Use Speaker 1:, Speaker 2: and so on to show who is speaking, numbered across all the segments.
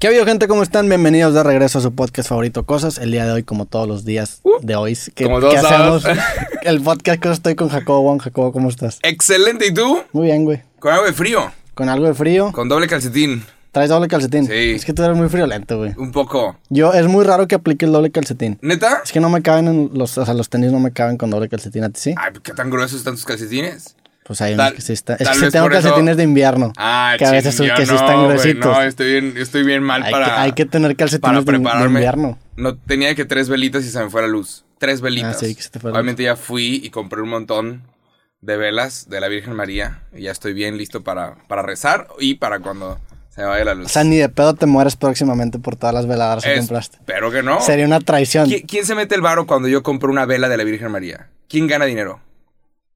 Speaker 1: ¿Qué ha habido, gente? ¿Cómo están? Bienvenidos de regreso a su podcast favorito, Cosas. El día de hoy, como todos los días de hoy, que,
Speaker 2: Uh. Como todos
Speaker 1: que hacemos el podcast que estoy con Jacobo. Juan Jacobo, ¿cómo estás?
Speaker 2: Excelente, ¿y tú?
Speaker 1: Muy bien, güey.
Speaker 2: Con algo de frío,
Speaker 1: Con algo de frío.
Speaker 2: con doble calcetín,
Speaker 1: ¿Traes doble calcetín?
Speaker 2: Sí.
Speaker 1: Es que tú eres muy friolento, güey.
Speaker 2: un poco.
Speaker 1: Yo, es muy raro que aplique el doble calcetín.
Speaker 2: ¿Neta?
Speaker 1: Es que no me caben en los, o sea, los tenis no me caben con doble calcetín. ¿A ti sí?
Speaker 2: Ay, ¿qué tan gruesos están tus calcetines?
Speaker 1: Pues hay
Speaker 2: Tal-
Speaker 1: unos que sí están. Es que sí tengo
Speaker 2: eso-
Speaker 1: calcetines de invierno.
Speaker 2: Ah,
Speaker 1: que a veces
Speaker 2: ching,
Speaker 1: que sí
Speaker 2: no,
Speaker 1: están
Speaker 2: güey,
Speaker 1: gruesitos.
Speaker 2: No, estoy bien, estoy bien mal
Speaker 1: Hay,
Speaker 2: para...
Speaker 1: que, hay que tener
Speaker 2: para
Speaker 1: calcetines de, de
Speaker 2: prepararme.
Speaker 1: invierno.
Speaker 2: No, tenía que tres velitas y se me fue la luz. Tres velitas.
Speaker 1: Ah, sí, que se te fue la
Speaker 2: Obviamente ya fui y compré un montón de velas de la Virgen María. Y ya estoy bien listo para, para rezar y para cuando se me vaya la luz.
Speaker 1: O sea, ni de pedo te mueres próximamente por todas las veladas que
Speaker 2: Es-
Speaker 1: compraste.
Speaker 2: Espero que no.
Speaker 1: Sería una traición.
Speaker 2: ¿Qui- ¿Quién se mete el varo cuando yo compro una vela de la Virgen María? ¿Quién gana dinero?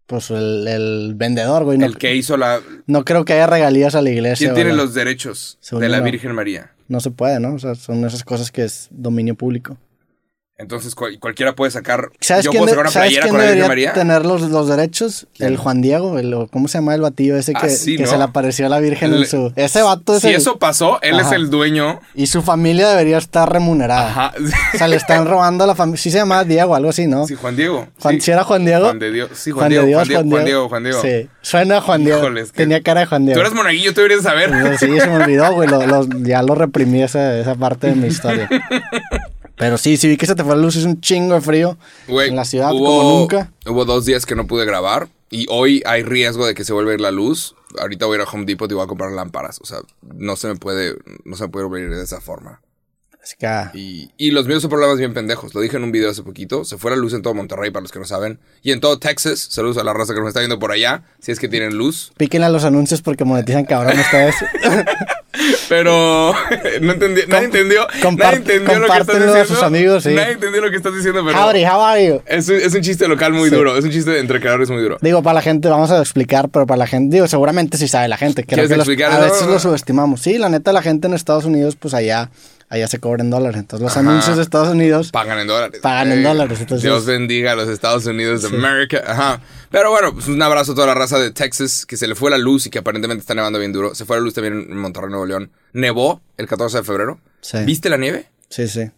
Speaker 1: Pues el, el vendedor, güey. No,
Speaker 2: El que hizo la...
Speaker 1: no creo que haya regalías a la iglesia.
Speaker 2: ¿Quién tiene los derechos
Speaker 1: Según
Speaker 2: de la
Speaker 1: no.
Speaker 2: Virgen María?
Speaker 1: No se puede, ¿no? O sea, son esas cosas que es dominio público.
Speaker 2: Entonces cual- cualquiera puede sacar...
Speaker 1: ¿Sabes
Speaker 2: yo
Speaker 1: quién,
Speaker 2: puedo sacar una
Speaker 1: ¿sabes
Speaker 2: playera
Speaker 1: quién
Speaker 2: con
Speaker 1: debería
Speaker 2: María.
Speaker 1: tener los, los derechos?
Speaker 2: ¿Quién?
Speaker 1: El Juan Diego, el, ¿cómo se llama el batillo ese
Speaker 2: Ah,
Speaker 1: que,
Speaker 2: sí,
Speaker 1: que
Speaker 2: ¿no?
Speaker 1: se le apareció a la Virgen en
Speaker 2: Le-
Speaker 1: su... Ese vato es
Speaker 2: Si
Speaker 1: el-
Speaker 2: eso pasó, él es
Speaker 1: Ajá.
Speaker 2: el dueño.
Speaker 1: Y su familia debería estar remunerada.
Speaker 2: Ajá.
Speaker 1: O sea, le están robando a la familia. Sí se llama Diego, algo así, ¿no?
Speaker 2: Sí, Juan Diego.
Speaker 1: Juan,
Speaker 2: sí.
Speaker 1: ¿sí era Juan Diego?
Speaker 2: Juan de Dios. Sí, Juan,
Speaker 1: Juan
Speaker 2: Diego,
Speaker 1: Dios,
Speaker 2: Juan Diego, Juan Diego, Juan Diego.
Speaker 1: Sí, suena a Juan Diego.
Speaker 2: Híjole, es que-
Speaker 1: Tenía cara de Juan Diego.
Speaker 2: Tú eres monaguillo, tú deberías saber.
Speaker 1: Sí, se me olvidó, güey. lo- lo- ya lo reprimí esa, esa parte de mi historia. Pero sí, sí vi que se te fue la luz, es un chingo de frío
Speaker 2: Güey,
Speaker 1: en la ciudad
Speaker 2: hubo-
Speaker 1: como nunca.
Speaker 2: Hubo dos días que no pude grabar y hoy hay riesgo de que se vuelva a ir la luz. Ahorita voy a ir a Home Depot y voy a comprar lámparas. O sea, no se me puede, no se me puede volver de esa forma.
Speaker 1: Así que, ah,
Speaker 2: Y, y los míos son problemas bien pendejos. Lo dije en un video hace poquito. Se fue la luz en todo Monterrey, para los que no saben. Y en todo Texas. Saludos a la raza que nos está viendo por allá. Si es que tienen luz.
Speaker 1: píquenle a los anuncios porque monetizan cabrón ustedes.
Speaker 2: Pero no entendí, nadie entendió. Nadie entendió lo que estás
Speaker 1: compártenlo a
Speaker 2: diciendo.
Speaker 1: sus amigos, sí.
Speaker 2: Nadie entendió lo que estás diciendo, pero.
Speaker 1: Howdy, how are you?
Speaker 2: Es un, es un chiste local muy
Speaker 1: Sí.
Speaker 2: duro. Es un chiste entre creadores muy duro.
Speaker 1: Digo, para la gente, vamos a explicar, pero para la gente, digo, seguramente sí sabe la gente. Creo
Speaker 2: ¿Quieres
Speaker 1: que los- a veces lo subestimamos. Sí, la neta, la gente en Estados Unidos, pues allá, allá se cobra en dólares. Entonces, los
Speaker 2: Ajá.
Speaker 1: anuncios de Estados Unidos,
Speaker 2: Pagan en dólares.
Speaker 1: Pagan en dólares, entonces-
Speaker 2: Dios bendiga a los Estados Unidos de América. Ajá. Pero bueno, pues un abrazo a toda la raza de Texas que se le fue la luz y que aparentemente está nevando bien duro. Se fue la luz también en Monterrey, Nuevo León. Nevó el 14 de febrero.
Speaker 1: Sí.
Speaker 2: ¿Viste la nieve?
Speaker 1: sí, sí.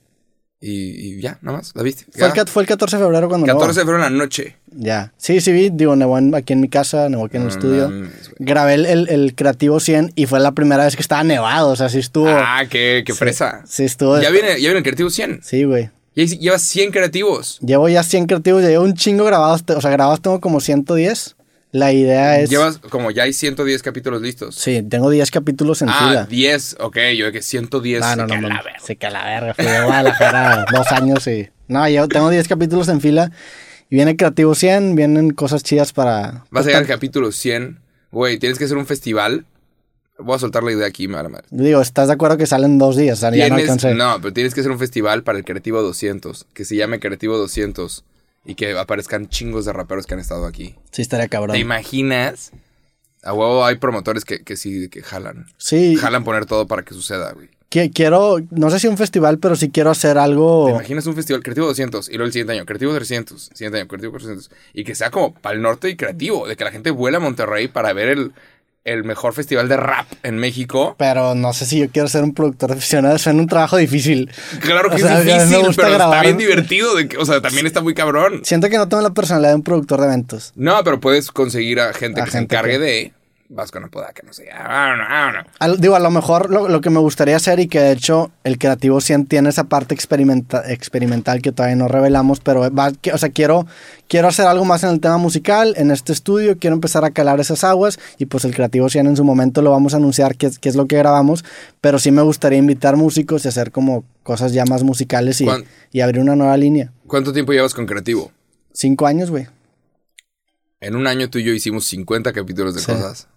Speaker 2: Y, y ya, nada más. ¿La viste?
Speaker 1: Fue el, fue el 14 de febrero cuando
Speaker 2: 14 de febrero en la noche.
Speaker 1: Ya. Sí, sí vi. Digo, nevó aquí en mi casa, nevó aquí en el
Speaker 2: No
Speaker 1: estudio.
Speaker 2: mames, güey.
Speaker 1: Grabé el, el, el Creativo 100 y fue la primera vez que estaba nevado. O sea, sí estuvo...
Speaker 2: Ah, qué, qué fresa.
Speaker 1: Sí, estuvo...
Speaker 2: Ya viene, ya viene el creativo 100.
Speaker 1: Sí, güey.
Speaker 2: Hice- llevas 100 creativos.
Speaker 1: Llevo ya 100 creativos, ya llevo un chingo grabados. O sea, grabados tengo como 110. La idea es...
Speaker 2: Llevas como ya hay 110 capítulos listos.
Speaker 1: Sí, tengo 10 capítulos en
Speaker 2: ah,
Speaker 1: fila.
Speaker 2: 10. Ok, yo que 110.
Speaker 1: Ah, no, no, no. no.
Speaker 2: verga.
Speaker 1: Sí, que a la verga. Fui de Guadalajara dos años y... No, yo tengo 10 capítulos en fila. Y viene Creativo 100, vienen cosas chidas para...
Speaker 2: Vas a llegar al capítulo 100. Güey, tienes que hacer un festival. Voy a soltar la idea aquí, vale madre.
Speaker 1: Digo, ¿estás de acuerdo que salen dos días? O sea, ya no alcancé.
Speaker 2: no, pero tienes que hacer un festival para el Creativo 200. Que se llame Creativo 200. Y que aparezcan chingos de raperos que han estado aquí.
Speaker 1: Sí, estaría cabrón.
Speaker 2: ¿Te imaginas? A huevo hay promotores que, que sí, que jalan.
Speaker 1: Sí,
Speaker 2: Jalan poner todo para que suceda, güey.
Speaker 1: qui- quiero... No sé si un festival, pero sí quiero hacer
Speaker 2: ¿Te
Speaker 1: algo...
Speaker 2: imaginas un festival creativo 200 y luego el siguiente año creativo 300, siguiente año creativo 400 y que sea como para el norte y creativo, de que la gente vuela a Monterrey para ver el, el mejor festival de rap en México?
Speaker 1: Pero no sé si yo quiero ser un productor aficionado. Suena un trabajo difícil.
Speaker 2: Claro que
Speaker 1: O sea,
Speaker 2: es
Speaker 1: me
Speaker 2: difícil,
Speaker 1: gusta
Speaker 2: pero
Speaker 1: grabar.
Speaker 2: está bien divertido, de que- o sea, también está muy cabrón.
Speaker 1: Siento que no tengo la personalidad de un productor de eventos.
Speaker 2: No, pero puedes conseguir a gente
Speaker 1: A
Speaker 2: que se encargue
Speaker 1: que-
Speaker 2: de vas con poda que no sé. Ah, no, ah, no.
Speaker 1: Al- digo, a lo mejor lo, lo que me gustaría hacer y que de hecho el Creativo 100 tiene esa parte experimenta- experimental que todavía no revelamos, pero va, que- o sea, quiero, quiero hacer algo más en el tema musical, en este estudio, quiero empezar a calar esas aguas y pues el Creativo 100 en su momento lo vamos a anunciar qué, es- qué es lo que grabamos, pero sí me gustaría invitar músicos y hacer como cosas ya más musicales y,
Speaker 2: ¿Cuán-
Speaker 1: y abrir una nueva línea.
Speaker 2: ¿Cuánto tiempo llevas con creativo?
Speaker 1: Cinco años, güey.
Speaker 2: En un año tú y yo hicimos 50 capítulos de
Speaker 1: Sí.
Speaker 2: cosas.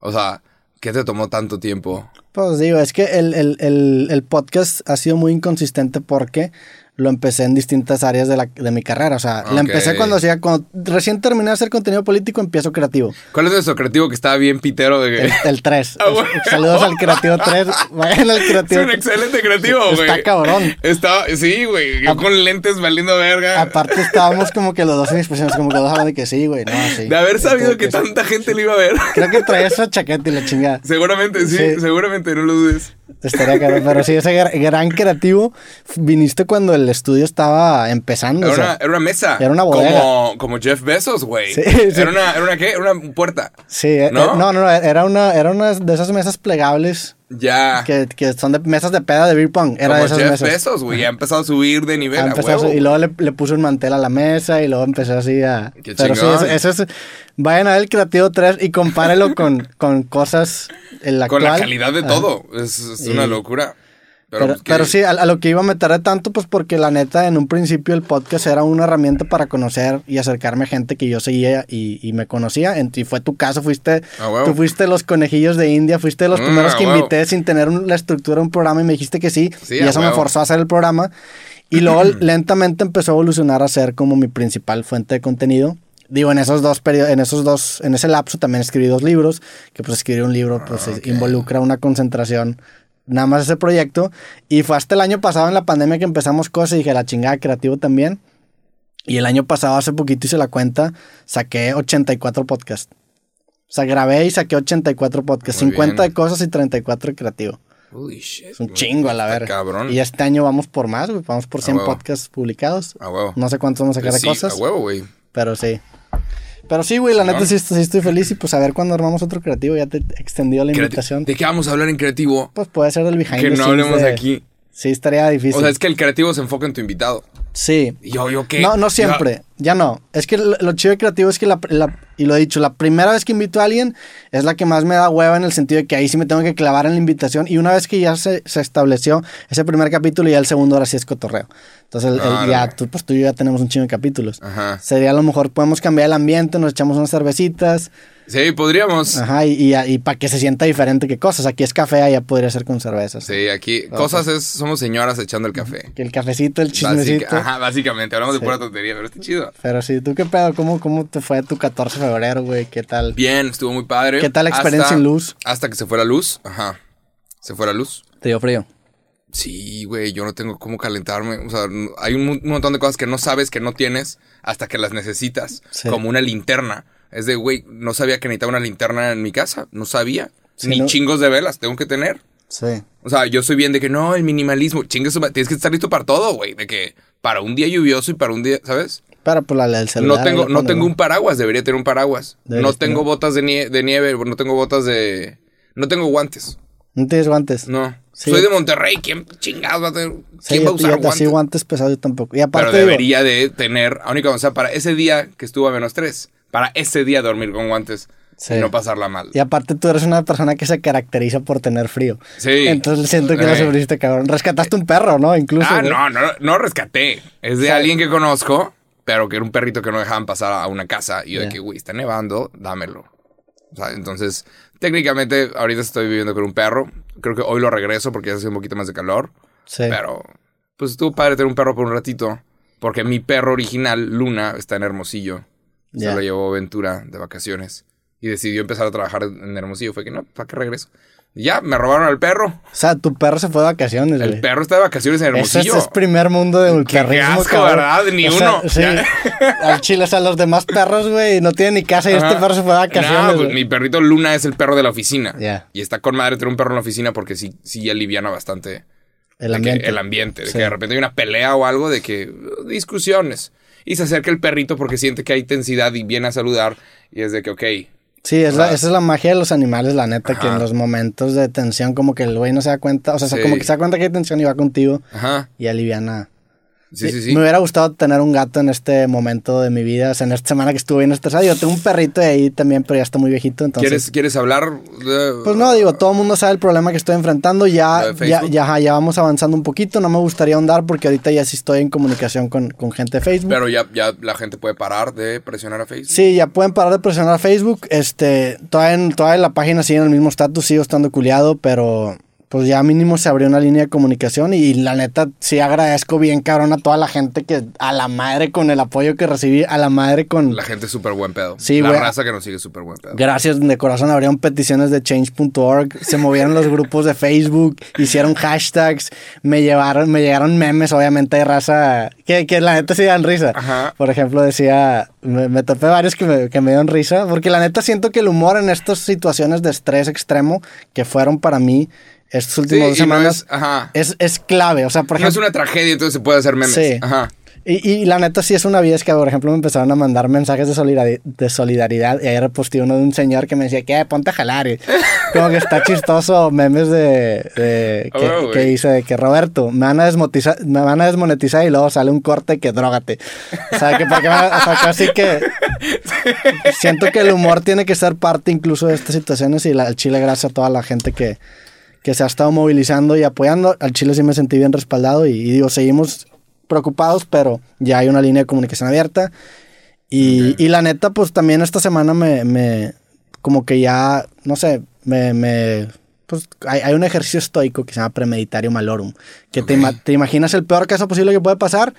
Speaker 2: O sea, ¿qué te tomó tanto tiempo?
Speaker 1: Pues digo, es que el, el- el- el podcast ha sido muy inconsistente porque lo empecé en distintas áreas de, la, de mi carrera. O sea, la
Speaker 2: Ok.
Speaker 1: empecé cuando hacía, cuando recién terminé de hacer contenido político, empiezo creativo.
Speaker 2: ¿Cuál es nuestro creativo que estaba bien pitero? De.
Speaker 1: El, el 3.
Speaker 2: Ah, bueno.
Speaker 1: Saludos al creativo 3. Vayan al
Speaker 2: Es un excelente creativo, güey.
Speaker 1: Está cabrón.
Speaker 2: Estaba, sí, güey. Yo con lentes valiendo verga.
Speaker 1: Aparte estábamos como que los dos en expresiones, como que los dos hablan de que sí, güey. No, sí.
Speaker 2: de haber sabido que
Speaker 1: sí.
Speaker 2: tanta gente lo iba a ver.
Speaker 1: Creo que traía esa chaqueta y la chingada.
Speaker 2: Seguramente, sí,
Speaker 1: Sí.
Speaker 2: seguramente. No lo dudes.
Speaker 1: Estaría caro, pero sí, ese gra- gran creativo viniste cuando el estudio estaba empezando.
Speaker 2: Era,
Speaker 1: o sea,
Speaker 2: una, era una mesa.
Speaker 1: era una bodega.
Speaker 2: Como, como Jeff Bezos, güey.
Speaker 1: Sí, sí.
Speaker 2: Era una, era una, ¿qué? Era una puerta.
Speaker 1: sí, eh,
Speaker 2: ¿no?
Speaker 1: eh, no, no, no, era una, era una de esas mesas plegables
Speaker 2: Ya.
Speaker 1: que, que son de mesas de peda de beer pong. Era
Speaker 2: como
Speaker 1: de esas
Speaker 2: Jeff
Speaker 1: mesas.
Speaker 2: Bezos, güey. Ha empezado a subir de nivel. A
Speaker 1: y luego le, le puso un mantel a la mesa y luego empezó así a...
Speaker 2: Qué
Speaker 1: Pero sí,
Speaker 2: chingón.
Speaker 1: eso, eso es... Vayan a ver el Creativo 3 y compárelo con, con cosas en la
Speaker 2: Con la calidad de todo. Es, es una locura. Pero,
Speaker 1: Pero,
Speaker 2: pues,
Speaker 1: pero sí, a, a lo que iba a meter de tanto, pues porque la neta, en un principio el podcast era una herramienta para conocer y acercarme a gente que yo seguía y, y me conocía. En- Y fue tu caso, fuiste,
Speaker 2: Ah, huevo.
Speaker 1: tú fuiste los conejillos de India, fuiste de los
Speaker 2: Mm,
Speaker 1: primeros
Speaker 2: ah,
Speaker 1: que
Speaker 2: huevo.
Speaker 1: invité sin tener un- la estructura de un programa y me dijiste que sí.
Speaker 2: Sí,
Speaker 1: y
Speaker 2: ah,
Speaker 1: eso me forzó a hacer el programa. Y luego lentamente empezó a evolucionar a ser como mi principal fuente de contenido. Digo, en esos dos periodos, en esos dos, en ese lapso también escribí dos libros, que pues escribir un libro pues
Speaker 2: Ok.
Speaker 1: involucra una concentración nada más ese proyecto. Y fue hasta el año pasado en la pandemia que empezamos cosas y dije, la chingada creativo también. Y el año pasado, hace poquito hice la cuenta, saqué 84 podcasts. O sea, grabé y saqué 84 podcasts,
Speaker 2: Muy
Speaker 1: 50
Speaker 2: bien.
Speaker 1: de cosas y 34 de creativo.
Speaker 2: Holy shit.
Speaker 1: Es un chingo a la verga.
Speaker 2: Cabrón.
Speaker 1: Y este año vamos por más, güey. Vamos por 100
Speaker 2: huevo.
Speaker 1: podcasts publicados.
Speaker 2: A huevo.
Speaker 1: No sé cuántos vamos a sacar de
Speaker 2: sí,
Speaker 1: cosas,
Speaker 2: A huevo, güey.
Speaker 1: pero sí. Pero sí, güey, la neta sí, sí estoy feliz y pues a ver cuando armamos otro creativo. Ya te he extendido la invitación.
Speaker 2: ¿De qué vamos a hablar en creativo?
Speaker 1: Pues puede ser el behind
Speaker 2: Que
Speaker 1: the
Speaker 2: no hablemos
Speaker 1: de-
Speaker 2: aquí.
Speaker 1: Sí, estaría difícil.
Speaker 2: O sea, es que el creativo se enfoca en tu invitado.
Speaker 1: Sí.
Speaker 2: Yo, yo qué.
Speaker 1: No, no siempre. Ya no. Es que lo, lo chido de creativo es que, la, la- y lo he dicho, la primera vez que invito a alguien es la que más me da hueva en el sentido de que ahí sí me tengo que clavar en la invitación. Y una vez que ya se, se estableció ese primer capítulo, ya el segundo ahora sí es cotorreo. Entonces, el- el- ya tú, pues tú y yo ya tenemos un chingo de capítulos.
Speaker 2: Ajá.
Speaker 1: Sería a lo mejor, podemos cambiar el ambiente, nos echamos unas cervecitas.
Speaker 2: Sí, podríamos.
Speaker 1: Ajá, y, y, para que se sienta diferente que cosas. Aquí es café, allá podría ser con cervezas.
Speaker 2: Sí, aquí cosas es, somos señoras echando el café.
Speaker 1: Que el cafecito, el
Speaker 2: Básica-
Speaker 1: chismecito.
Speaker 2: Ajá, básicamente, hablamos
Speaker 1: Sí.
Speaker 2: de pura tontería, pero está chido.
Speaker 1: Pero sí, ¿tú qué pedo? ¿Cómo, cómo te fue tu 14 de febrero, güey? ¿Qué tal?
Speaker 2: Bien, estuvo muy padre.
Speaker 1: ¿Qué tal la experiencia
Speaker 2: Hasta-
Speaker 1: en luz?
Speaker 2: Hasta que se fue la luz. Ajá. Se fue la luz.
Speaker 1: Te dio frío.
Speaker 2: Sí, güey, yo no tengo cómo calentarme. O sea, hay un, un montón de cosas que no sabes que no tienes hasta que las necesitas.
Speaker 1: Sí.
Speaker 2: Como una linterna. Es de, güey, no sabía que necesitaba una linterna en mi casa. No sabía.
Speaker 1: Sí,
Speaker 2: Ni
Speaker 1: no-
Speaker 2: chingos de velas tengo que tener.
Speaker 1: Sí.
Speaker 2: O sea, yo soy bien de que no, el minimalismo. Ma- Tienes que estar listo para todo, güey. De que para un día lluvioso y para un día, ¿sabes?
Speaker 1: Pero pues la del celular.
Speaker 2: No tengo, no tengo un paraguas, debería tener un paraguas.
Speaker 1: Deberías
Speaker 2: no tengo
Speaker 1: tener.
Speaker 2: botas de, nie- de nieve, no tengo botas de... No tengo guantes.
Speaker 1: No tienes guantes.
Speaker 2: No.
Speaker 1: Sí.
Speaker 2: Soy de Monterrey. ¿Quién chingados va a tener?
Speaker 1: Sí,
Speaker 2: ¿Quién va a
Speaker 1: yo-
Speaker 2: usar
Speaker 1: yo- así
Speaker 2: guantes?
Speaker 1: guantes pesados yo tampoco. Y aparte
Speaker 2: Pero
Speaker 1: digo,
Speaker 2: debería de tener, única, o sea, para ese día que estuvo a menos tres, para ese día dormir con guantes
Speaker 1: Sí.
Speaker 2: y no pasarla mal.
Speaker 1: Y aparte tú eres una persona que se caracteriza por tener frío.
Speaker 2: Sí.
Speaker 1: Entonces siento que lo
Speaker 2: Eh.
Speaker 1: sufriste, cabrón. Rescataste un perro, ¿no? Incluso.
Speaker 2: Ah, no, no, no rescaté. Es de alguien que conozco, pero que era un perrito que no dejaban pasar a una casa. Y yo de que, güey, está nevando, dámelo. O sea, entonces, técnicamente, ahorita estoy viviendo con un perro. Creo que hoy lo regreso porque ya hace un poquito más de calor.
Speaker 1: Sí.
Speaker 2: Pero, pues estuvo padre tener un perro por un ratito. Porque mi perro original, Luna, está en Hermosillo. Se lo llevó Ventura de vacaciones. Y decidió empezar a trabajar en Hermosillo. Fue que no, ¿para qué regreso? Y ya, me robaron al perro.
Speaker 1: O sea, tu perro se fue de vacaciones,
Speaker 2: El
Speaker 1: güey.
Speaker 2: perro está de vacaciones en
Speaker 1: Ese es,
Speaker 2: Hermosillo.
Speaker 1: es primer mundo de
Speaker 2: Qué
Speaker 1: perrismo,
Speaker 2: asco,
Speaker 1: cabrón.
Speaker 2: ¿verdad? Ni
Speaker 1: O sea,
Speaker 2: uno.
Speaker 1: Sí.
Speaker 2: Ya.
Speaker 1: Al chile, o sea, los demás perros, güey, no tienen ni casa y este perro se fue de vacaciones.
Speaker 2: No, pues, mi perrito Luna es el perro de la oficina. Y está con madre tener un perro en la oficina porque sí, sí aliviana bastante
Speaker 1: El ambiente.
Speaker 2: el ambiente. De
Speaker 1: Sí.
Speaker 2: que de repente hay una pelea o algo de que discusiones. Y se acerca el perrito porque siente que hay tensidad y viene a saludar. Y es de que, ok,
Speaker 1: Sí, es la- esa es la magia de los animales, la neta, que en los momentos de tensión como que el güey no se da cuenta, o sea,
Speaker 2: Sí.
Speaker 1: como que se da cuenta que hay tensión y va contigo
Speaker 2: ajá.
Speaker 1: y aliviana.
Speaker 2: Sí, sí, sí.
Speaker 1: Me hubiera gustado tener un gato en este momento de mi vida, o sea, en esta semana que estuve bien estresado. Yo tengo un perrito de ahí también, pero ya está muy viejito, entonces...
Speaker 2: ¿Quieres, ¿Quieres hablar? de-
Speaker 1: Pues no, digo, todo el mundo sabe el problema que estoy enfrentando. Ya,
Speaker 2: ¿Lo de
Speaker 1: ya, ya, vamos avanzando un poquito. No me gustaría ahondar porque ahorita ya sí estoy en comunicación con, con gente de Facebook.
Speaker 2: Pero ya, ya la gente puede parar de presionar a Facebook.
Speaker 1: Sí, ya pueden parar de presionar a Facebook. Este, todavía en, todavía en la página sigue en el mismo estatus, sigo estando culiado, pero pues ya mínimo se abrió una línea de comunicación y, la neta sí agradezco bien cabrón a toda la gente que a la madre con el apoyo que recibí, a la madre con...
Speaker 2: La gente súper buen pedo.
Speaker 1: Sí,
Speaker 2: la raza que nos sigue súper buen pedo.
Speaker 1: Gracias de corazón, abrieron peticiones de change.org, se movieron los grupos de Facebook, hicieron hashtags, me llevaron, me llegaron memes, obviamente de raza, que, que la neta sí dan risa.
Speaker 2: Ajá.
Speaker 1: Por ejemplo, decía, me, me topé varios que me, que me dieron risa, porque la neta siento que el humor en estas situaciones de estrés extremo, que fueron para mí estas últimas dos
Speaker 2: Sí, no
Speaker 1: semanas
Speaker 2: es, ajá.
Speaker 1: es, es clave. O sea, por
Speaker 2: No es
Speaker 1: ejemplo,
Speaker 2: una tragedia, entonces se puede hacer memes.
Speaker 1: Sí.
Speaker 2: Ajá.
Speaker 1: y, y la neta sí es una vida, es que, por ejemplo, me empezaron a mandar mensajes de, solidari- de solidaridad y ayer posté uno de un señor que me decía, ¿qué? Ponte a jalar. Y como que está chistoso, memes de, de que,
Speaker 2: Oh,
Speaker 1: que dice de que Roberto, me van, a desmonetizar, me van a desmonetizar y luego sale un corte que drógate. O sea, que, porque, o sea, casi que siento que el humor tiene que ser parte incluso de estas situaciones y la, al Chile gracias a toda la gente que, que se ha estado movilizando y apoyando. Al Chile sí me sentí bien respaldado y, y digo, seguimos preocupados, pero ya hay una línea de comunicación abierta. Y, y la neta, pues también esta semana me, me como que ya, no sé, me, me pues hay, hay un ejercicio estoico que se llama premeditario malorum, que te,
Speaker 2: Ok.
Speaker 1: ima- te imaginas el peor caso posible que puede pasar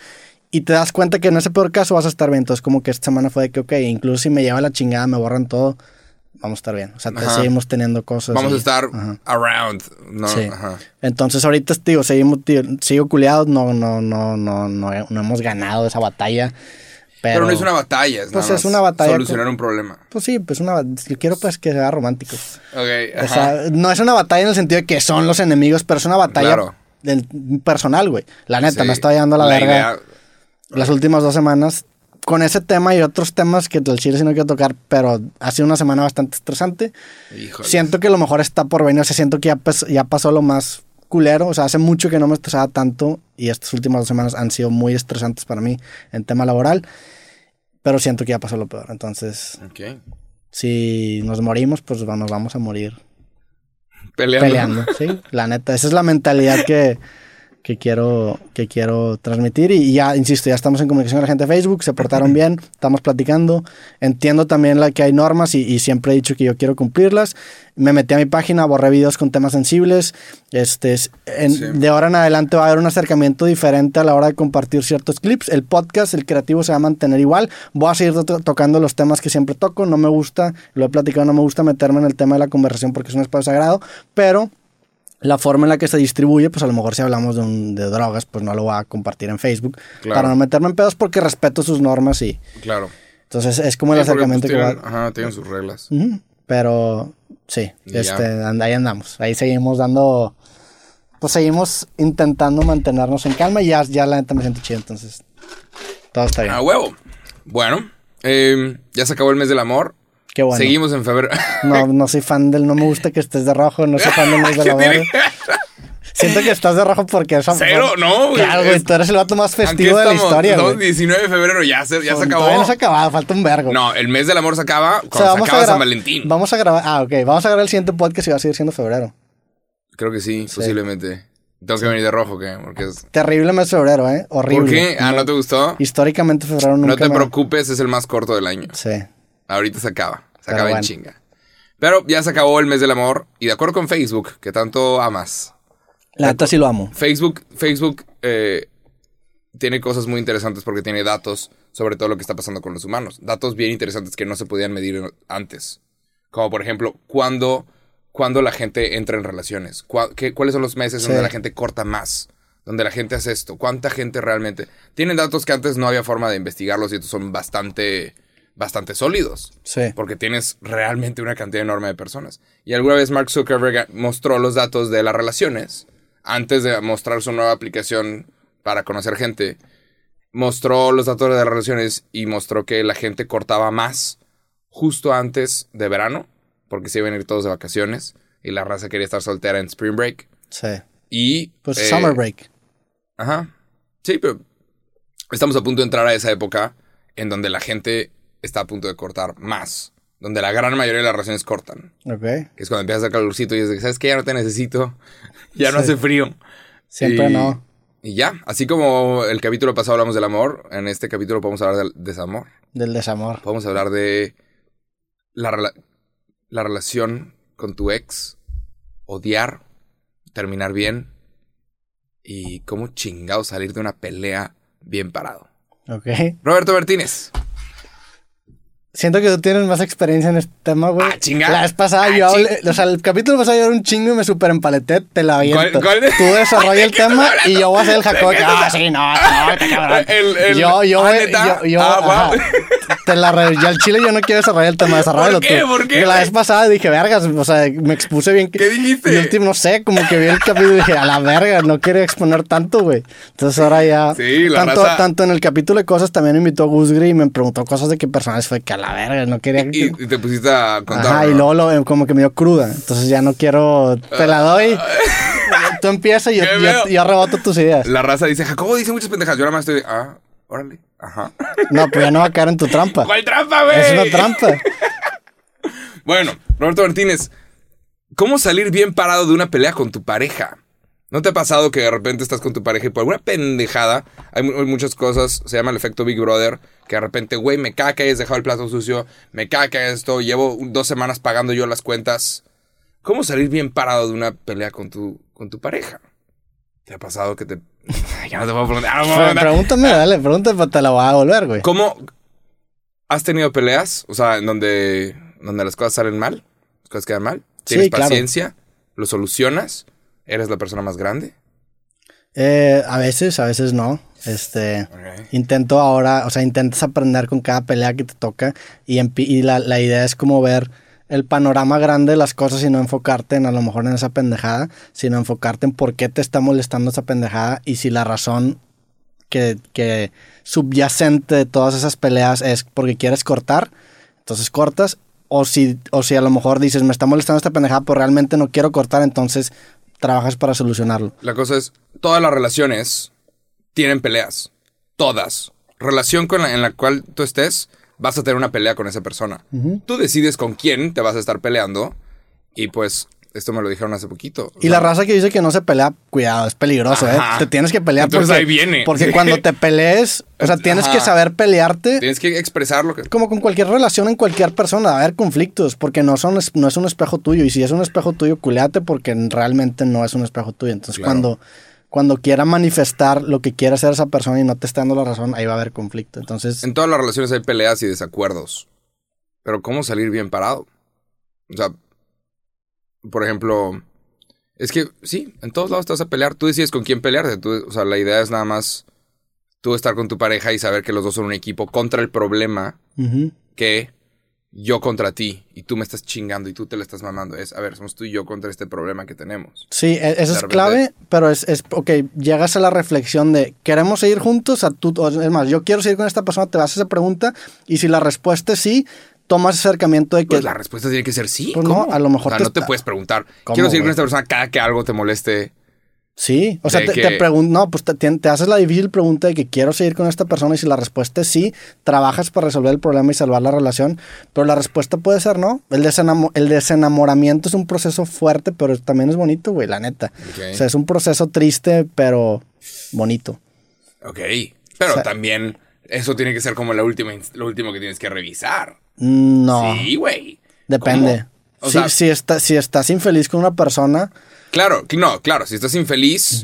Speaker 1: y te das cuenta que en ese peor caso vas a estar bien. Entonces, como que esta semana fue de que, ok, incluso si me lleva la chingada, me borran todo, vamos a estar bien. O sea,
Speaker 2: Ajá.
Speaker 1: seguimos teniendo cosas.
Speaker 2: Vamos
Speaker 1: y-
Speaker 2: a estar
Speaker 1: Ajá.
Speaker 2: around. No,
Speaker 1: Sí.
Speaker 2: ajá.
Speaker 1: Entonces ahorita digo, seguimos, tío, sigo culiados, no, no, no, no, no, no hemos ganado esa batalla. Pero,
Speaker 2: Pero, no es una batalla, es
Speaker 1: Pues
Speaker 2: nada
Speaker 1: es una batalla
Speaker 2: Solucionar
Speaker 1: con-
Speaker 2: un problema.
Speaker 1: Pues sí, pues una quiero pues que sea romántico.
Speaker 2: Ok,
Speaker 1: O sea, no es una batalla en el sentido de que son los enemigos, pero es una batalla
Speaker 2: Claro.
Speaker 1: del personal, güey. La neta,
Speaker 2: Sí.
Speaker 1: me está llevando a la, verga
Speaker 2: idea-
Speaker 1: las últimas dos semanas con ese tema y otros temas que del chile sí no quiero tocar, pero ha sido una semana bastante estresante.
Speaker 2: Híjole.
Speaker 1: Siento que lo mejor está por venir, o sea, siento que ya, ya pasó lo más culero, o sea, hace mucho que no me estresaba tanto y estas últimas dos semanas han sido muy estresantes para mí en tema laboral, pero siento que ya pasó lo peor, entonces si nos morimos, pues nos vamos a morir
Speaker 2: Peleando.
Speaker 1: peleando, ¿sí? La neta, esa es la mentalidad que, que quiero que quiero transmitir y ya, insisto, ya estamos en comunicación con la gente de Facebook, se portaron bien, estamos platicando, entiendo también la que hay normas y, y siempre he dicho que yo quiero cumplirlas. Me metí a mi página, borré videos con temas sensibles. Este, es- en-
Speaker 2: Sí.
Speaker 1: De ahora en adelante va a haber un acercamiento diferente a la hora de compartir ciertos clips. El podcast, el creativo, se va a mantener igual. Voy a seguir to- tocando los temas que siempre toco. No me gusta, lo he platicado, no me gusta meterme en el tema de la conversación porque es un espacio sagrado, pero la forma en la que se distribuye, pues a lo mejor si hablamos de, un- de drogas, pues no lo voy a compartir en Facebook
Speaker 2: Claro.
Speaker 1: para no meterme en pedos porque respeto sus normas y
Speaker 2: Claro.
Speaker 1: entonces es como el
Speaker 2: Sí, pues,
Speaker 1: acercamiento que
Speaker 2: tienen,
Speaker 1: va.
Speaker 2: Ajá, tienen sus reglas.
Speaker 1: Pero sí,
Speaker 2: Y
Speaker 1: este, and- ahí andamos. Ahí seguimos dando, pues seguimos intentando mantenernos en calma y ya, ya la neta me siento chido, entonces todo está bien.
Speaker 2: A huevo. Bueno, eh, ya se acabó el mes del amor.
Speaker 1: Qué bueno.
Speaker 2: Seguimos en febrero.
Speaker 1: No, no soy fan del, no me gusta que estés de rojo, no soy fan del mes de
Speaker 2: ¿Qué
Speaker 1: la amor. Siento que estás de rojo porque es
Speaker 2: Cero, no, güey.
Speaker 1: Claro, güey, tú eres el vato más festivo de la historia,
Speaker 2: estamos
Speaker 1: güey.
Speaker 2: 19 de febrero, ya se, ya se acabó.
Speaker 1: Todavía no se ha acabado, falta un vergo.
Speaker 2: No, el mes del amor se acaba
Speaker 1: O sea,
Speaker 2: cuando se acaba San Valentín.
Speaker 1: Vamos a grabar, ah, ok, vamos a grabar el siguiente podcast y va a seguir siendo febrero.
Speaker 2: Creo que sí, posiblemente. Tengo que venir de rojo, ¿qué? Porque es...
Speaker 1: Terrible mes de febrero, ¿eh? Horrible.
Speaker 2: ¿Por qué? Ah, ¿no te gustó?
Speaker 1: Históricamente febrero nunca
Speaker 2: No te
Speaker 1: me-
Speaker 2: preocupes, es el más corto del año.
Speaker 1: Sí.
Speaker 2: Ahorita se acaba. Se acaba en chinga. Pero ya se acabó el mes del amor. Y de acuerdo con Facebook, que tanto amas.
Speaker 1: La neta sí lo amo.
Speaker 2: Facebook, Facebook eh, tiene cosas muy interesantes porque tiene datos sobre todo lo que está pasando con los humanos. Datos bien interesantes que no se podían medir antes. Como por ejemplo, cuándo, cuándo la gente entra en relaciones. Cuá- qué- ¿Cuáles son los meses
Speaker 1: Sí.
Speaker 2: donde la gente corta más? Donde la gente hace esto. ¿Cuánta gente realmente? Tienen datos que antes no había forma de investigarlos y estos son bastante, bastante sólidos.
Speaker 1: Sí.
Speaker 2: Porque tienes realmente una cantidad enorme de personas. Y alguna vez Mark Zuckerberg mostró los datos de las relaciones. Antes de mostrar su nueva aplicación para conocer gente, mostró los datos de las relaciones y mostró que la gente cortaba más justo antes de verano, porque se iban a ir todos de vacaciones y la raza quería estar soltera en Spring Break.
Speaker 1: Sí.
Speaker 2: Y.
Speaker 1: Pues
Speaker 2: eh,
Speaker 1: Summer Break.
Speaker 2: Ajá. Sí, pero estamos a punto de entrar a esa época en donde la gente está a punto de cortar más. Donde la gran mayoría de las relaciones cortan.
Speaker 1: Ok.
Speaker 2: Que es cuando empieza a hacer calorcito y es de, que, ¿sabes qué? Ya no te necesito. Ya no
Speaker 1: Sí.
Speaker 2: hace frío.
Speaker 1: Siempre
Speaker 2: Y-
Speaker 1: no.
Speaker 2: Y ya, así como el capítulo pasado hablamos del amor, en este capítulo podemos hablar del desamor.
Speaker 1: Del desamor.
Speaker 2: Podemos hablar de la, rela- la relación con tu ex, odiar, terminar bien y cómo chingado salir de una pelea bien parado.
Speaker 1: Ok.
Speaker 2: Roberto Martínez.
Speaker 1: Siento que tú tienes más experiencia en este tema, güey.
Speaker 2: Ah, chinga.
Speaker 1: La vez pasada
Speaker 2: Ah,
Speaker 1: yo hablé, o sea, el capítulo pasado yo era un chingo y me super empaleté, te la aviento.
Speaker 2: ¿Cuál- cuál?
Speaker 1: Tú desarrolla el
Speaker 2: ¿De qué estás
Speaker 1: tema y yo voy a hacer el jacob.
Speaker 2: ¿De qué
Speaker 1: Ah, sí, no, no, cabrón.
Speaker 2: El- el-
Speaker 1: yo, yo,
Speaker 2: ah,
Speaker 1: yo, yo,
Speaker 2: Ah, wow.
Speaker 1: te la re- ya el chile yo no quiero desarrollar el tema, desarrollalo tú.
Speaker 2: ¿Por qué,
Speaker 1: La vez pasada dije, vergas, o sea, me expuse bien.
Speaker 2: ¿Qué dijiste?
Speaker 1: y el último, no sé, como que vi el capítulo y dije, a la verga, no quería exponer tanto, güey. Entonces ahora ya.
Speaker 2: Sí, la
Speaker 1: tanto,
Speaker 2: raza-
Speaker 1: tanto en el capítulo de cosas también me invitó Gusgri y me preguntó cosas de qué personajes fue que a la verga, no quería.
Speaker 2: Y, y te pusiste a contar.
Speaker 1: Ajá, y luego lo- como que me dio cruda. Entonces ya no quiero. Te la doy. Tú empiezas y yo, yo, yo reboto tus ideas.
Speaker 2: La raza dice, Jacobo dice muchas pendejas. Yo nada más estoy, ah, órale, ajá.
Speaker 1: No, pues ya no va a caer en tu trampa.
Speaker 2: ¿Cuál trampa, güey?
Speaker 1: Es una trampa.
Speaker 2: Bueno, Roberto Martínez, ¿cómo salir bien parado de una pelea con tu pareja? ¿No te ha pasado que de repente estás con tu pareja y por alguna pendejada, hay, mu- hay muchas cosas, se llama el efecto Big Brother, que de repente, güey, me caca que hayas dejado el plato sucio, me caca esto, llevo dos semanas pagando yo las cuentas. ¿Cómo salir bien parado de una pelea con tu, con tu pareja? ¿Te ha pasado que te... Ya no te puedo preguntar. ah, no,
Speaker 1: pregúntame, dale, pregúntame, te la voy a devolver, güey.
Speaker 2: ¿Cómo has tenido peleas? O sea, en donde, donde las cosas salen mal, las cosas quedan mal.
Speaker 1: Sí,
Speaker 2: Tienes
Speaker 1: claro.
Speaker 2: paciencia, lo solucionas, eres la persona más grande.
Speaker 1: Eh, a veces, a veces no. Este. Intento ahora, o sea, intentas aprender con cada pelea que te toca y, y la, la idea es como ver el panorama grande de las cosas y no enfocarte en a lo mejor en esa pendejada, sino enfocarte en por qué te está molestando esa pendejada y si la razón que, que subyacente de todas esas peleas es porque quieres cortar, entonces cortas, o si, o si a lo mejor dices me está molestando esta pendejada, pero realmente no quiero cortar, entonces trabajas para solucionarlo.
Speaker 2: La cosa es, todas las relaciones tienen peleas. Todas. Relación con en la cual tú estés, vas a tener una pelea con esa persona. Tú decides con quién te vas a estar peleando. Y pues, esto me lo dijeron hace poquito.
Speaker 1: Y la raza que dice que no se pelea, cuidado, es peligroso. ¿eh? Te tienes que pelear
Speaker 2: Entonces
Speaker 1: porque,
Speaker 2: ahí viene.
Speaker 1: porque
Speaker 2: Sí.
Speaker 1: cuando te pelees, o sea, tienes que saber pelearte.
Speaker 2: Tienes que expresar lo que...
Speaker 1: Como con cualquier relación en cualquier persona, va a haber conflictos, porque no, son, no es un espejo tuyo. Y si es un espejo tuyo, culeate porque realmente no es un espejo tuyo. Entonces,
Speaker 2: Claro.
Speaker 1: cuando, cuando quiera manifestar lo que quiere hacer esa persona y no te está dando la razón, ahí va a haber conflicto. Entonces,
Speaker 2: En todas las relaciones hay peleas y desacuerdos. Pero ¿cómo salir bien parado? O sea, por ejemplo, es que sí, en todos lados te vas a pelear. Tú decides con quién pelearte. Tú- o sea, la idea es nada más tú estar con tu pareja y saber que los dos son un equipo contra el problema que yo contra ti y tú me estás chingando y tú te le estás mamando. Es, a ver, somos tú y yo contra este problema que tenemos.
Speaker 1: Sí, e- eso es clave, pero es, es, ok, llegas a la reflexión de, ¿queremos seguir juntos? A tú, es más, yo quiero seguir con esta persona, te vas a esa pregunta, y si la respuesta es sí, tomas acercamiento de que...
Speaker 2: Pues la respuesta tiene que ser sí.
Speaker 1: Pues no, a lo mejor
Speaker 2: O sea,
Speaker 1: te
Speaker 2: no te puedes preguntar.
Speaker 1: ¿Cómo,
Speaker 2: Quiero seguir con esta persona cada que algo te moleste.
Speaker 1: Sí, o sea,
Speaker 2: de
Speaker 1: te,
Speaker 2: que-
Speaker 1: pregunto, no, pues te, te- haces la difícil pregunta de que quiero seguir con esta persona y si la respuesta es sí, trabajas para resolver el problema y salvar la relación, pero la respuesta puede ser no. El, desenamo- el desenamoramiento es un proceso fuerte, pero también es bonito, güey, la neta.
Speaker 2: Ok.
Speaker 1: O sea, es un proceso triste, pero bonito.
Speaker 2: Ok. Pero
Speaker 1: O sea-
Speaker 2: también eso tiene que ser como la última, lo último que tienes que revisar.
Speaker 1: No,
Speaker 2: Sí, güey.
Speaker 1: depende.
Speaker 2: O
Speaker 1: Si,
Speaker 2: sea,
Speaker 1: si, está- si estás infeliz con una persona,
Speaker 2: claro, no, claro, si estás infeliz,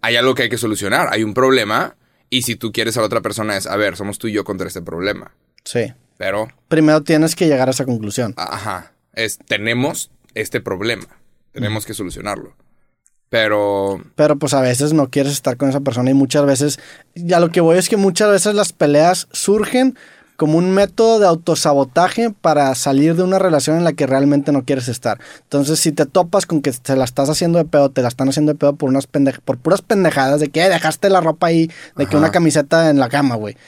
Speaker 2: hay algo que hay que solucionar. Hay un problema. Y si tú quieres a la otra persona es, a ver, somos tú y yo contra este problema.
Speaker 1: sí.
Speaker 2: Pero,
Speaker 1: Primero tienes que llegar a esa conclusión.
Speaker 2: ajá, es, tenemos este problema. Tenemos que solucionarlo. Pero,
Speaker 1: Pero pues a veces no quieres estar con esa persona y muchas veces, ya lo que voy es que muchas veces las peleas surgen como un método de autosabotaje para salir de una relación en la que realmente no quieres estar. Entonces, si te topas con que te la estás haciendo de pedo, te la están haciendo de pedo por unas por puras pendejadas de que "Eh, dejaste la ropa ahí, de que una camiseta en la cama, güey.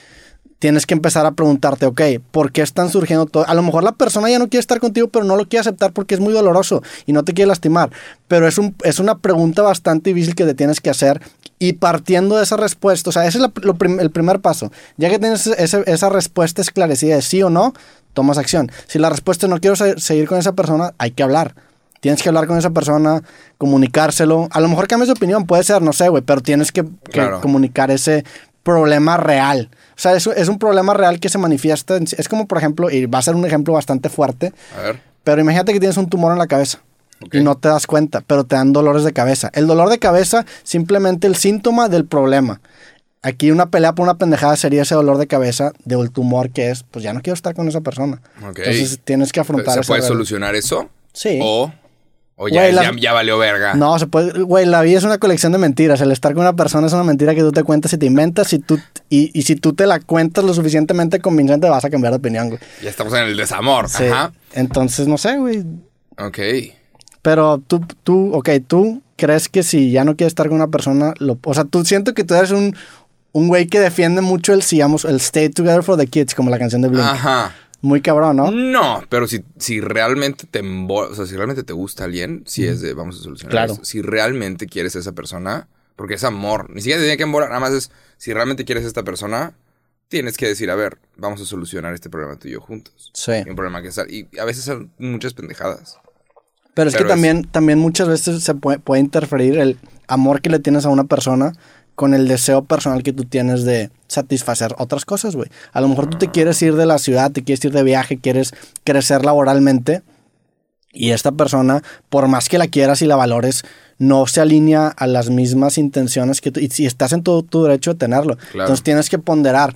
Speaker 1: Tienes que empezar a preguntarte, ok, ¿por qué están surgiendo todo? A lo mejor la persona ya no quiere estar contigo, pero no lo quiere aceptar porque es muy doloroso y no te quiere lastimar. Pero es, un, es una pregunta bastante difícil que te tienes que hacer y partiendo de esa respuesta, o sea, ese es la- lo prim- el primer paso. Ya que tienes ese- esa respuesta esclarecida de sí o no, tomas acción. Si la respuesta es no quiero se- seguir con esa persona, hay que hablar. Tienes que hablar con esa persona, comunicárselo. A lo mejor cambias de opinión, puede ser, no sé, güey, pero tienes que, que comunicar ese problema real. O sea, es, es un problema real que se manifiesta. en- es como, por ejemplo, y va a ser un ejemplo bastante fuerte,
Speaker 2: a ver.
Speaker 1: pero imagínate que tienes un tumor en la cabeza. Y no te das cuenta, pero te dan dolores de cabeza. El dolor de cabeza, simplemente el síntoma del problema. Aquí una pelea por una pendejada sería ese dolor de cabeza del tumor que es, pues ya no quiero estar con esa persona.
Speaker 2: Ok.
Speaker 1: Entonces tienes que afrontar
Speaker 2: ¿Se puede
Speaker 1: realidad.
Speaker 2: solucionar eso?
Speaker 1: Sí.
Speaker 2: O O ya,
Speaker 1: Güey, la-
Speaker 2: ya, ya valió verga.
Speaker 1: No, se puede, güey, la vida es una colección de mentiras. El estar con una persona es una mentira que tú te cuentas y te inventas y tú y, y si tú te la cuentas lo suficientemente convincente vas a cambiar de opinión, güey.
Speaker 2: Ya estamos en el desamor.
Speaker 1: Sí.
Speaker 2: Ajá.
Speaker 1: Entonces, no sé, güey.
Speaker 2: Ok.
Speaker 1: Pero tú, tú, ok, tú crees que si ya no quieres estar con una persona, lo, o sea, tú siento que tú eres un, un güey que defiende mucho el, si digamos, el stay together for the kids, como la canción de Blink.
Speaker 2: Ajá.
Speaker 1: Muy cabrón, ¿no?
Speaker 2: No, pero si, si realmente te o sea, si realmente te gusta alguien, si es de vamos a solucionar
Speaker 1: Claro.
Speaker 2: esto. Si realmente quieres a esa persona, porque es amor, ni siquiera te tiene que embolar, nada más es si realmente quieres a esta persona, tienes que decir, a ver, vamos a solucionar este problema tú y yo juntos.
Speaker 1: Sí.
Speaker 2: Y un problema que está y a veces son muchas pendejadas.
Speaker 1: Pero es
Speaker 2: Pero
Speaker 1: que también, también muchas veces se puede, puede interferir el amor que le tienes a una persona con el deseo personal que tú tienes de satisfacer otras cosas, güey. A lo mejor tú te quieres ir de la ciudad, te quieres ir de viaje, quieres crecer laboralmente y esta persona, por más que la quieras y la valores, no se alinea a las mismas intenciones que tú. Y si estás en todo tu derecho de tenerlo.
Speaker 2: Claro.
Speaker 1: Entonces tienes que ponderar.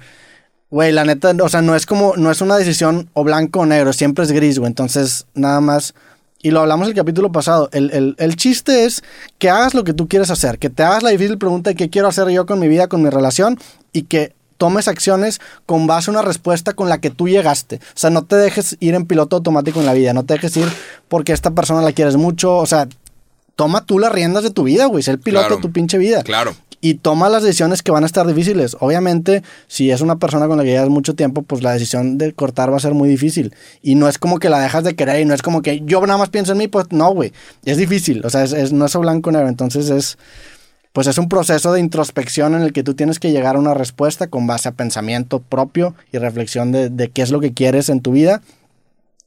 Speaker 1: Güey, la neta, o sea, no es como, no es una decisión o blanco o negro, siempre es gris, güey. Entonces, nada más. Y lo hablamos el capítulo pasado. El, el- el chiste es que hagas lo que tú quieres hacer, que te hagas la difícil pregunta de qué quiero hacer yo con mi vida, con mi relación, y que tomes acciones con base a una respuesta con la que tú llegaste. O sea, no te dejes ir en piloto automático en la vida, no te dejes ir porque esta persona la quieres mucho. O sea, toma tú las riendas de tu vida, güey. Sé el piloto
Speaker 2: Claro.
Speaker 1: de tu pinche vida
Speaker 2: Claro.
Speaker 1: Y toma las decisiones que van a estar difíciles. Obviamente, si es una persona con la que llevas mucho tiempo, pues la decisión de cortar va a ser muy difícil. Y no es como que la dejas de querer y no es como que yo nada más pienso en mí, pues no, güey. Es difícil, o sea, es, es- no es blanco negro. Entonces es, pues es un proceso de introspección en el que tú tienes que llegar a una respuesta con base a pensamiento propio y reflexión de, de qué es lo que quieres en tu vida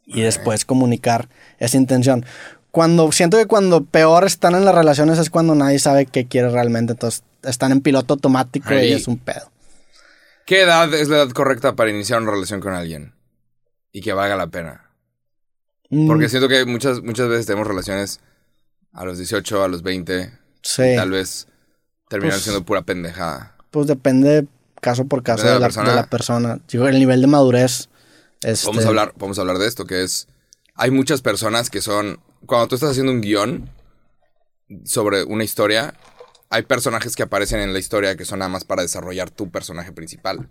Speaker 1: y después comunicar esa intención. Cuando siento que cuando peor están en las relaciones es cuando nadie sabe qué quiere realmente, entonces están en piloto automático y es un pedo.
Speaker 2: ¿Qué edad es la edad correcta para iniciar una relación con alguien? Y que valga la pena.
Speaker 1: Mm,
Speaker 2: Porque siento que muchas, muchas veces tenemos relaciones a los 18, a los 20.
Speaker 1: sí,
Speaker 2: y tal vez terminan
Speaker 1: Pues-
Speaker 2: siendo pura pendejada.
Speaker 1: pues depende caso por caso
Speaker 2: Depende
Speaker 1: de la,
Speaker 2: de la
Speaker 1: de la persona. Digo, el nivel de madurez. Este,
Speaker 2: Vamos a hablar, vamos a hablar de esto, que es. Hay muchas personas que son. Cuando tú estás haciendo un guion sobre una historia, hay personajes que aparecen en la historia que son nada más para desarrollar tu personaje principal.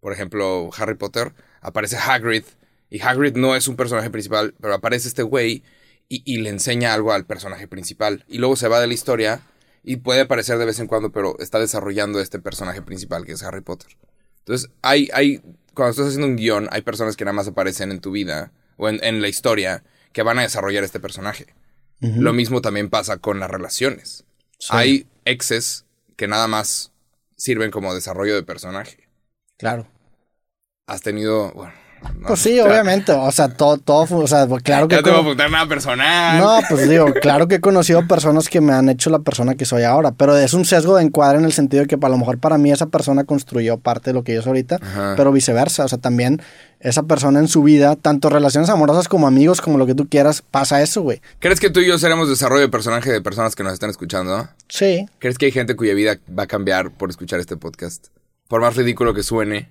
Speaker 2: Por ejemplo, Harry Potter, aparece Hagrid, y Hagrid no es un personaje principal, pero aparece este güey y, le enseña algo al personaje principal. Y luego se va de la historia y puede aparecer de vez en cuando, pero está desarrollando este personaje principal que es Harry Potter. Entonces, hay, hay, cuando estás haciendo un guion, hay personas que nada más aparecen en tu vida o en la historia que van a desarrollar este personaje. Lo mismo también pasa con las relaciones.
Speaker 1: sí,
Speaker 2: Hay exes que nada más sirven como desarrollo de personaje.
Speaker 1: Claro.
Speaker 2: Has tenido, bueno, no
Speaker 1: Pues sí, obviamente. O sea, todo, todo, o sea, claro que...
Speaker 2: No te voy a apuntar nada personal.
Speaker 1: No, pues digo, claro que he conocido personas que me han hecho la persona que soy ahora, pero es un sesgo de encuadre en el sentido de que a lo mejor para mí esa persona construyó parte de lo que yo soy ahorita,
Speaker 2: Ajá.
Speaker 1: pero viceversa, o sea, también esa persona en su vida, tanto relaciones amorosas como amigos, como lo que tú quieras, pasa eso, güey.
Speaker 2: ¿Crees que tú y yo seremos desarrollo de personaje de personas que nos están escuchando?
Speaker 1: Sí,
Speaker 2: ¿Crees que hay gente cuya vida va a cambiar por escuchar este podcast? Por más ridículo que suene.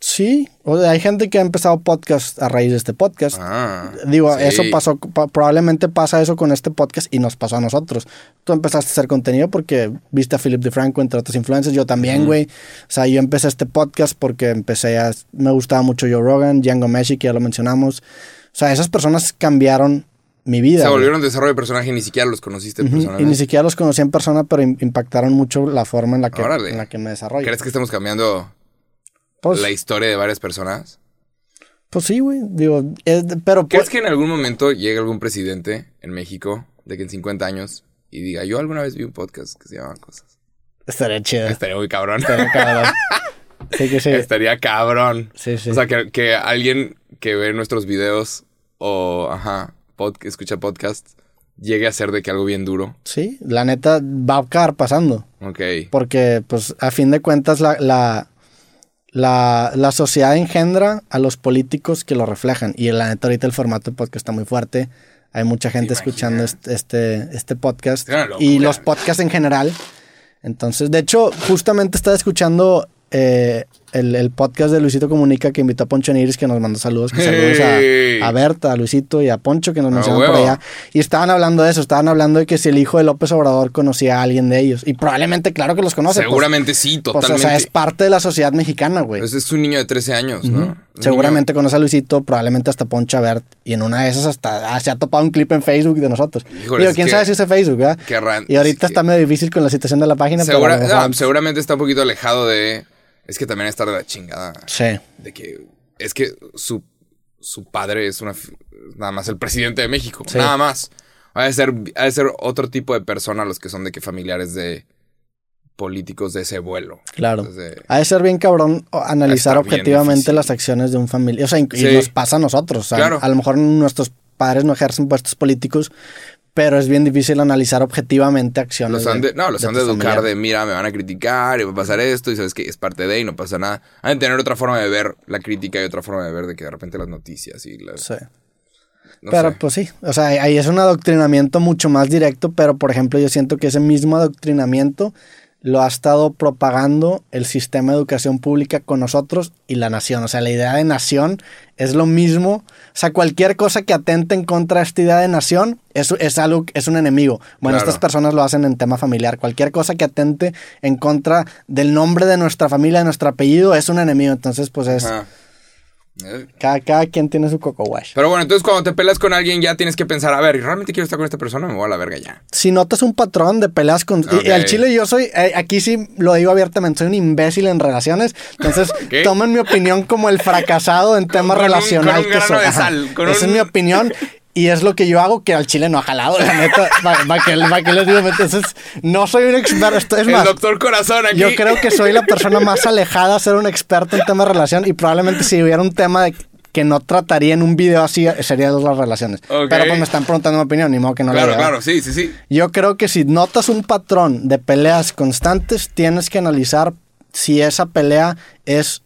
Speaker 1: Sí, o sea, hay gente que ha empezado podcast a raíz de este podcast.
Speaker 2: Ah,
Speaker 1: Digo,
Speaker 2: sí.
Speaker 1: eso pasó, pa- probablemente pasa eso con este podcast y nos pasó a nosotros. Tú empezaste a hacer contenido porque viste a Philip DeFranco, entre otras influencers, yo también, güey. O sea, yo empecé este podcast porque empecé a... Me gustaba mucho Joe Rogan, Django Meshi, que ya lo mencionamos. O sea, esas personas cambiaron mi vida.
Speaker 2: Se
Speaker 1: güey.
Speaker 2: volvieron desarrollo de personaje y ni siquiera los conociste
Speaker 1: Ujú,
Speaker 2: personalmente.
Speaker 1: Y ni siquiera los conocí en persona, pero im- impactaron mucho la forma en la que,
Speaker 2: Órale.
Speaker 1: en la que me desarrollo.
Speaker 2: ¿Crees que estamos cambiando
Speaker 1: Pues,
Speaker 2: la historia de varias personas?
Speaker 1: pues sí, güey. Digo, es- pero...
Speaker 2: ¿Crees
Speaker 1: pues-
Speaker 2: que en algún momento llegue algún presidente en México de que en 50 años y diga, yo alguna vez vi un podcast que se llamaba Cosas?
Speaker 1: Estaría chido.
Speaker 2: Estaría muy cabrón.
Speaker 1: Estaría cabrón. Sí, que sí.
Speaker 2: Estaría cabrón.
Speaker 1: Sí, sí.
Speaker 2: O sea, que, que alguien que ve nuestros videos o, ajá, pod- escucha podcast, llegue a ser de que algo bien duro.
Speaker 1: Sí, la neta va a acabar pasando.
Speaker 2: Ok.
Speaker 1: Porque, pues, a fin de cuentas, la, la, la, la sociedad engendra a los políticos que lo reflejan. Y la neta, ahorita el formato de podcast está muy fuerte. Hay mucha gente
Speaker 2: imagina?
Speaker 1: escuchando este, este, este podcast. Y los podcasts en general. Entonces, de hecho, justamente estaba escuchando eh, el, el podcast de Luisito Comunica que invitó a Poncho Niris, que nos mandó saludos. Que saludos
Speaker 2: Hey.
Speaker 1: a, a Berta, a Luisito y a Poncho, que nos
Speaker 2: Ah,
Speaker 1: mencionaron por allá. Y estaban hablando de eso, estaban hablando de que si el hijo de López Obrador conocía a alguien de ellos. Y probablemente, claro que los conoce. pues,
Speaker 2: Seguramente sí,
Speaker 1: pues,
Speaker 2: totalmente.
Speaker 1: o sea, es parte de la sociedad mexicana, güey.
Speaker 2: Pues es un niño de 13 años, ¿no? Un
Speaker 1: Seguramente conoce a Luisito, probablemente hasta Poncho a Bert. Y en una de esas hasta ah, se ha topado un clip en Facebook de nosotros.
Speaker 2: Híjole,
Speaker 1: Digo, quién
Speaker 2: que-
Speaker 1: sabe si es Facebook, ¿verdad?
Speaker 2: qué ran-
Speaker 1: Y ahorita
Speaker 2: es que-
Speaker 1: está medio difícil con la situación de la página.
Speaker 2: Segura- no, seguramente está un poquito alejado de. Es que también está de la chingada.
Speaker 1: Sí.
Speaker 2: De que. Es que su, su padre es una. Nada más el presidente de México.
Speaker 1: Sí.
Speaker 2: Nada más. Ha de, ser, ha de ser otro tipo de persona los que son de que familiares de políticos de ese vuelo.
Speaker 1: Claro.
Speaker 2: Entonces,
Speaker 1: Ha de ser bien cabrón analizar objetivamente las acciones de un familiar. O sea, y
Speaker 2: Sí.
Speaker 1: nos pasa a nosotros. O sea,
Speaker 2: Claro.
Speaker 1: A lo mejor nuestros padres no ejercen puestos políticos, pero es bien difícil analizar objetivamente acciones.
Speaker 2: los han de, no, los han de educar de, mira, me van a criticar y va a pasar esto y sabes que es parte de y no pasa nada. Han de tener otra forma de ver la crítica y otra forma de ver de que de repente las noticias y las...
Speaker 1: Sí.
Speaker 2: no
Speaker 1: pero
Speaker 2: sé.
Speaker 1: pues sí, o sea, ahí es un adoctrinamiento mucho más directo, pero por ejemplo yo siento que ese mismo adoctrinamiento lo ha estado propagando el sistema de educación pública con nosotros y la nación. O sea, la idea de nación es lo mismo. O sea, cualquier cosa que atente en contra de esta idea de nación es, es algo, es un enemigo. Bueno,
Speaker 2: Claro.
Speaker 1: estas personas lo hacen en tema familiar. Cualquier cosa que atente en contra del nombre de nuestra familia, de nuestro apellido, es un enemigo. Entonces, pues es... Cada, cada quien tiene su coco wash.
Speaker 2: Pero bueno, entonces cuando te peleas con alguien ya tienes que pensar, a ver, ¿y ¿realmente quiero estar con esta persona? Me voy a la verga ya.
Speaker 1: si notas un patrón de peleas con... y- Y, al chile yo soy, eh, aquí sí lo digo abiertamente, soy un imbécil en relaciones. Entonces,
Speaker 2: ¿Qué?
Speaker 1: tomen mi opinión como el fracasado en tema
Speaker 2: Con un-
Speaker 1: relacional.
Speaker 2: con un
Speaker 1: que soy.
Speaker 2: de
Speaker 1: Ajá.
Speaker 2: sal, con
Speaker 1: Esa
Speaker 2: un-
Speaker 1: es mi opinión. Y es lo que yo hago que al chile no ha jalado, la neta. ¿Para que, pa' que les digo? Entonces, no soy un experto. Es
Speaker 2: El
Speaker 1: más,
Speaker 2: doctor corazón aquí.
Speaker 1: yo creo que soy la persona más alejada a ser un experto en tema de relación. Y probablemente si hubiera un tema de que no trataría en un video así, sería de las relaciones. Pero pues me están preguntando mi opinión, ni modo que no la
Speaker 2: Claro, claro, sí, sí, sí.
Speaker 1: Yo creo que si notas un patrón de peleas constantes, tienes que analizar si esa pelea es,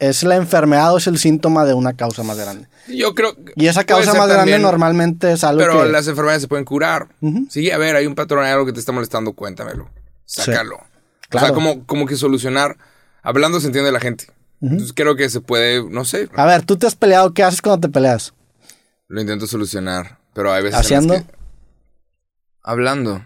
Speaker 1: es la enfermedad o es el síntoma de una causa más grande.
Speaker 2: Yo creo
Speaker 1: Y esa causa más grande normalmente es algo
Speaker 2: Pero
Speaker 1: que...
Speaker 2: las enfermedades se pueden curar. Sí, a ver, hay un patrón, hay algo que te está molestando, cuéntamelo. Sácalo. O
Speaker 1: Claro.
Speaker 2: sea, como, como que solucionar. Hablando se entiende la gente. Entonces creo que se puede, no sé,
Speaker 1: A ver, tú te has peleado, ¿qué haces cuando te peleas?
Speaker 2: lo intento solucionar. Pero hay veces.
Speaker 1: ¿Haciendo?
Speaker 2: que- Hablando.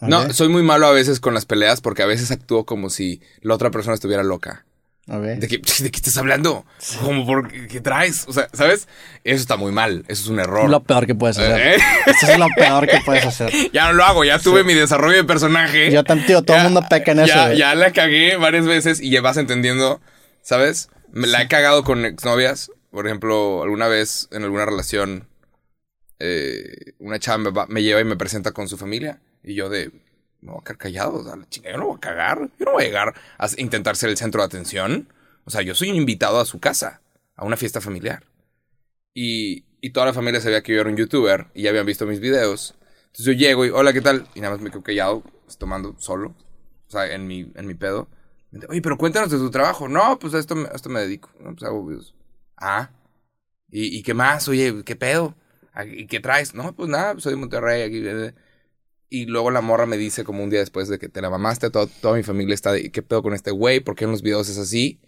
Speaker 2: No, soy muy malo a veces con las peleas porque a veces actúo como si la otra persona estuviera loca. ¿De qué, ¿De qué estás hablando? Como por qué, qué traes? O sea, ¿sabes? Eso está muy mal. Eso es un error.
Speaker 1: Lo peor que puedes hacer.
Speaker 2: ¿Eh?
Speaker 1: Eso es lo peor que puedes hacer.
Speaker 2: Ya no lo hago, ya tuve mi desarrollo de personaje.
Speaker 1: Yo tío, todo el mundo peca en eso.
Speaker 2: Ya,
Speaker 1: güey.
Speaker 2: ya la cagué varias veces y ya vas entendiendo, ¿sabes? Me la he cagado con exnovias. Por ejemplo, alguna vez en alguna relación, eh, una chava me, va- me lleva y me presenta con su familia. Y yo de, me voy a quedar callado. O yo no voy a cagar. Yo no voy a llegar a intentar ser el centro de atención. O sea, yo soy un invitado a su casa, a una fiesta familiar. Y, y toda la familia sabía que yo era un youtuber y ya habían visto mis videos. Entonces yo llego y, hola, ¿qué tal? Y nada más me quedo callado, pues, tomando solo. O sea, en mi, en mi pedo. Oye, pero cuéntanos de tu trabajo. No, pues a esto, a esto me dedico. No, pues hago videos. Ah. ¿Y, ¿Y qué más? Oye, ¿qué pedo? ¿A- ¿Y qué traes? No, pues nada, soy de Monterrey. Aquí. Y luego la morra me dice como un día después de que te la mamaste, todo- toda mi familia está de, ¿qué pedo con este güey? ¿Por qué en los videos es así?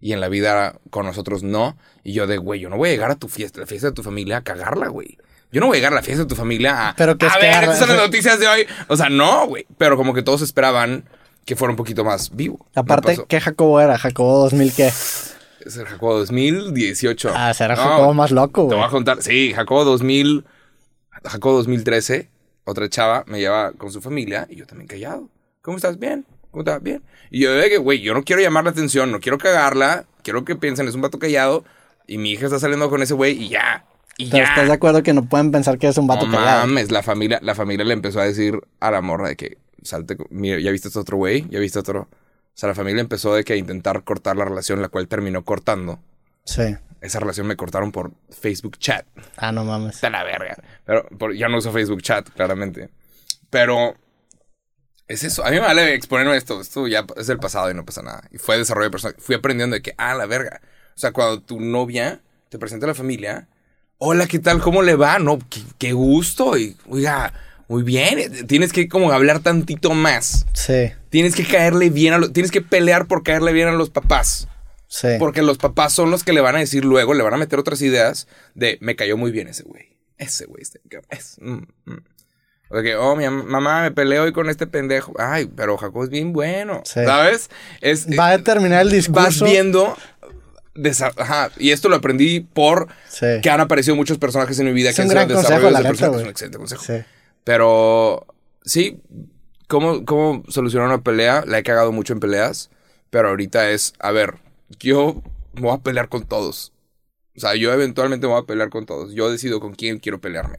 Speaker 2: Y en la vida con nosotros no. Y yo de, güey, yo no voy a llegar a tu fiesta, la fiesta de tu familia, a cagarla, güey. Yo no voy a llegar a la fiesta de tu familia a...
Speaker 1: Pero que
Speaker 2: a ver,
Speaker 1: cagarla.
Speaker 2: estas son las noticias de hoy. O sea, no, güey. Pero como que todos esperaban que fuera un poquito más vivo.
Speaker 1: Aparte. ¿qué Jacobo era? Jacobo 2000, ¿qué?
Speaker 2: Es el Jacobo 2018.
Speaker 1: Ah, será
Speaker 2: No,
Speaker 1: Jacobo más loco,
Speaker 2: Te voy a contar. Sí, Jacobo 2000. Jacobo 2013. Otra chava me lleva con su familia y yo también callado. ¿Cómo estás? Bien. ¿Cómo estás? Bien. Y yo de que, güey, yo no quiero llamar la atención, no quiero cagarla. Quiero que piensen, es un vato callado. Y mi hija está saliendo con ese güey y ya. Y
Speaker 1: Pero
Speaker 2: ya.
Speaker 1: estás de acuerdo que no pueden pensar que es un vato
Speaker 2: No
Speaker 1: cagado.
Speaker 2: mames, la familia, la familia le empezó a decir a la morra de que salte, mira, ya viste este otro güey, ya viste otro. O sea, la familia empezó de que a intentar cortar la relación, la cual terminó cortando.
Speaker 1: Sí.
Speaker 2: Esa relación me cortaron por Facebook chat.
Speaker 1: Ah, no mames.
Speaker 2: Está la verga. Pero por- ya no uso Facebook chat, claramente. Pero es eso. A mí me vale exponerme esto. Esto ya es del pasado y no pasa nada. Y fue desarrollo personal. Fui aprendiendo de que, ah, la verga. O sea, cuando tu novia te presenta a la familia, hola, ¿qué tal? ¿Cómo le va? No, qué, qué gusto. Y, oiga, muy bien. Tienes que como hablar tantito más.
Speaker 1: Sí.
Speaker 2: tienes que caerle bien a los, tienes que pelear por caerle bien a los papás.
Speaker 1: Sí.
Speaker 2: Porque los papás son los que le van a decir luego, le van a meter otras ideas de me cayó muy bien ese güey. Ese güey, este, es, mm, mm". O de que, oh, mi am- mamá me peleó hoy con este pendejo. Ay, pero Jacob es bien bueno.
Speaker 1: Sí.
Speaker 2: ¿Sabes? Es,
Speaker 1: Va a determinar el discurso.
Speaker 2: vas viendo. Ajá, y esto lo aprendí por
Speaker 1: Sí.
Speaker 2: que han aparecido muchos personajes en mi vida
Speaker 1: Es
Speaker 2: que
Speaker 1: un
Speaker 2: han sido
Speaker 1: gran consejo, la neta.
Speaker 2: Es un excelente consejo.
Speaker 1: Sí.
Speaker 2: Pero sí, ¿cómo, ¿cómo solucionar una pelea? La he cagado mucho en peleas, pero ahorita es, a ver, yo me voy a pelear con todos. O sea, yo eventualmente me voy a pelear con todos. Yo decido con quién quiero pelearme,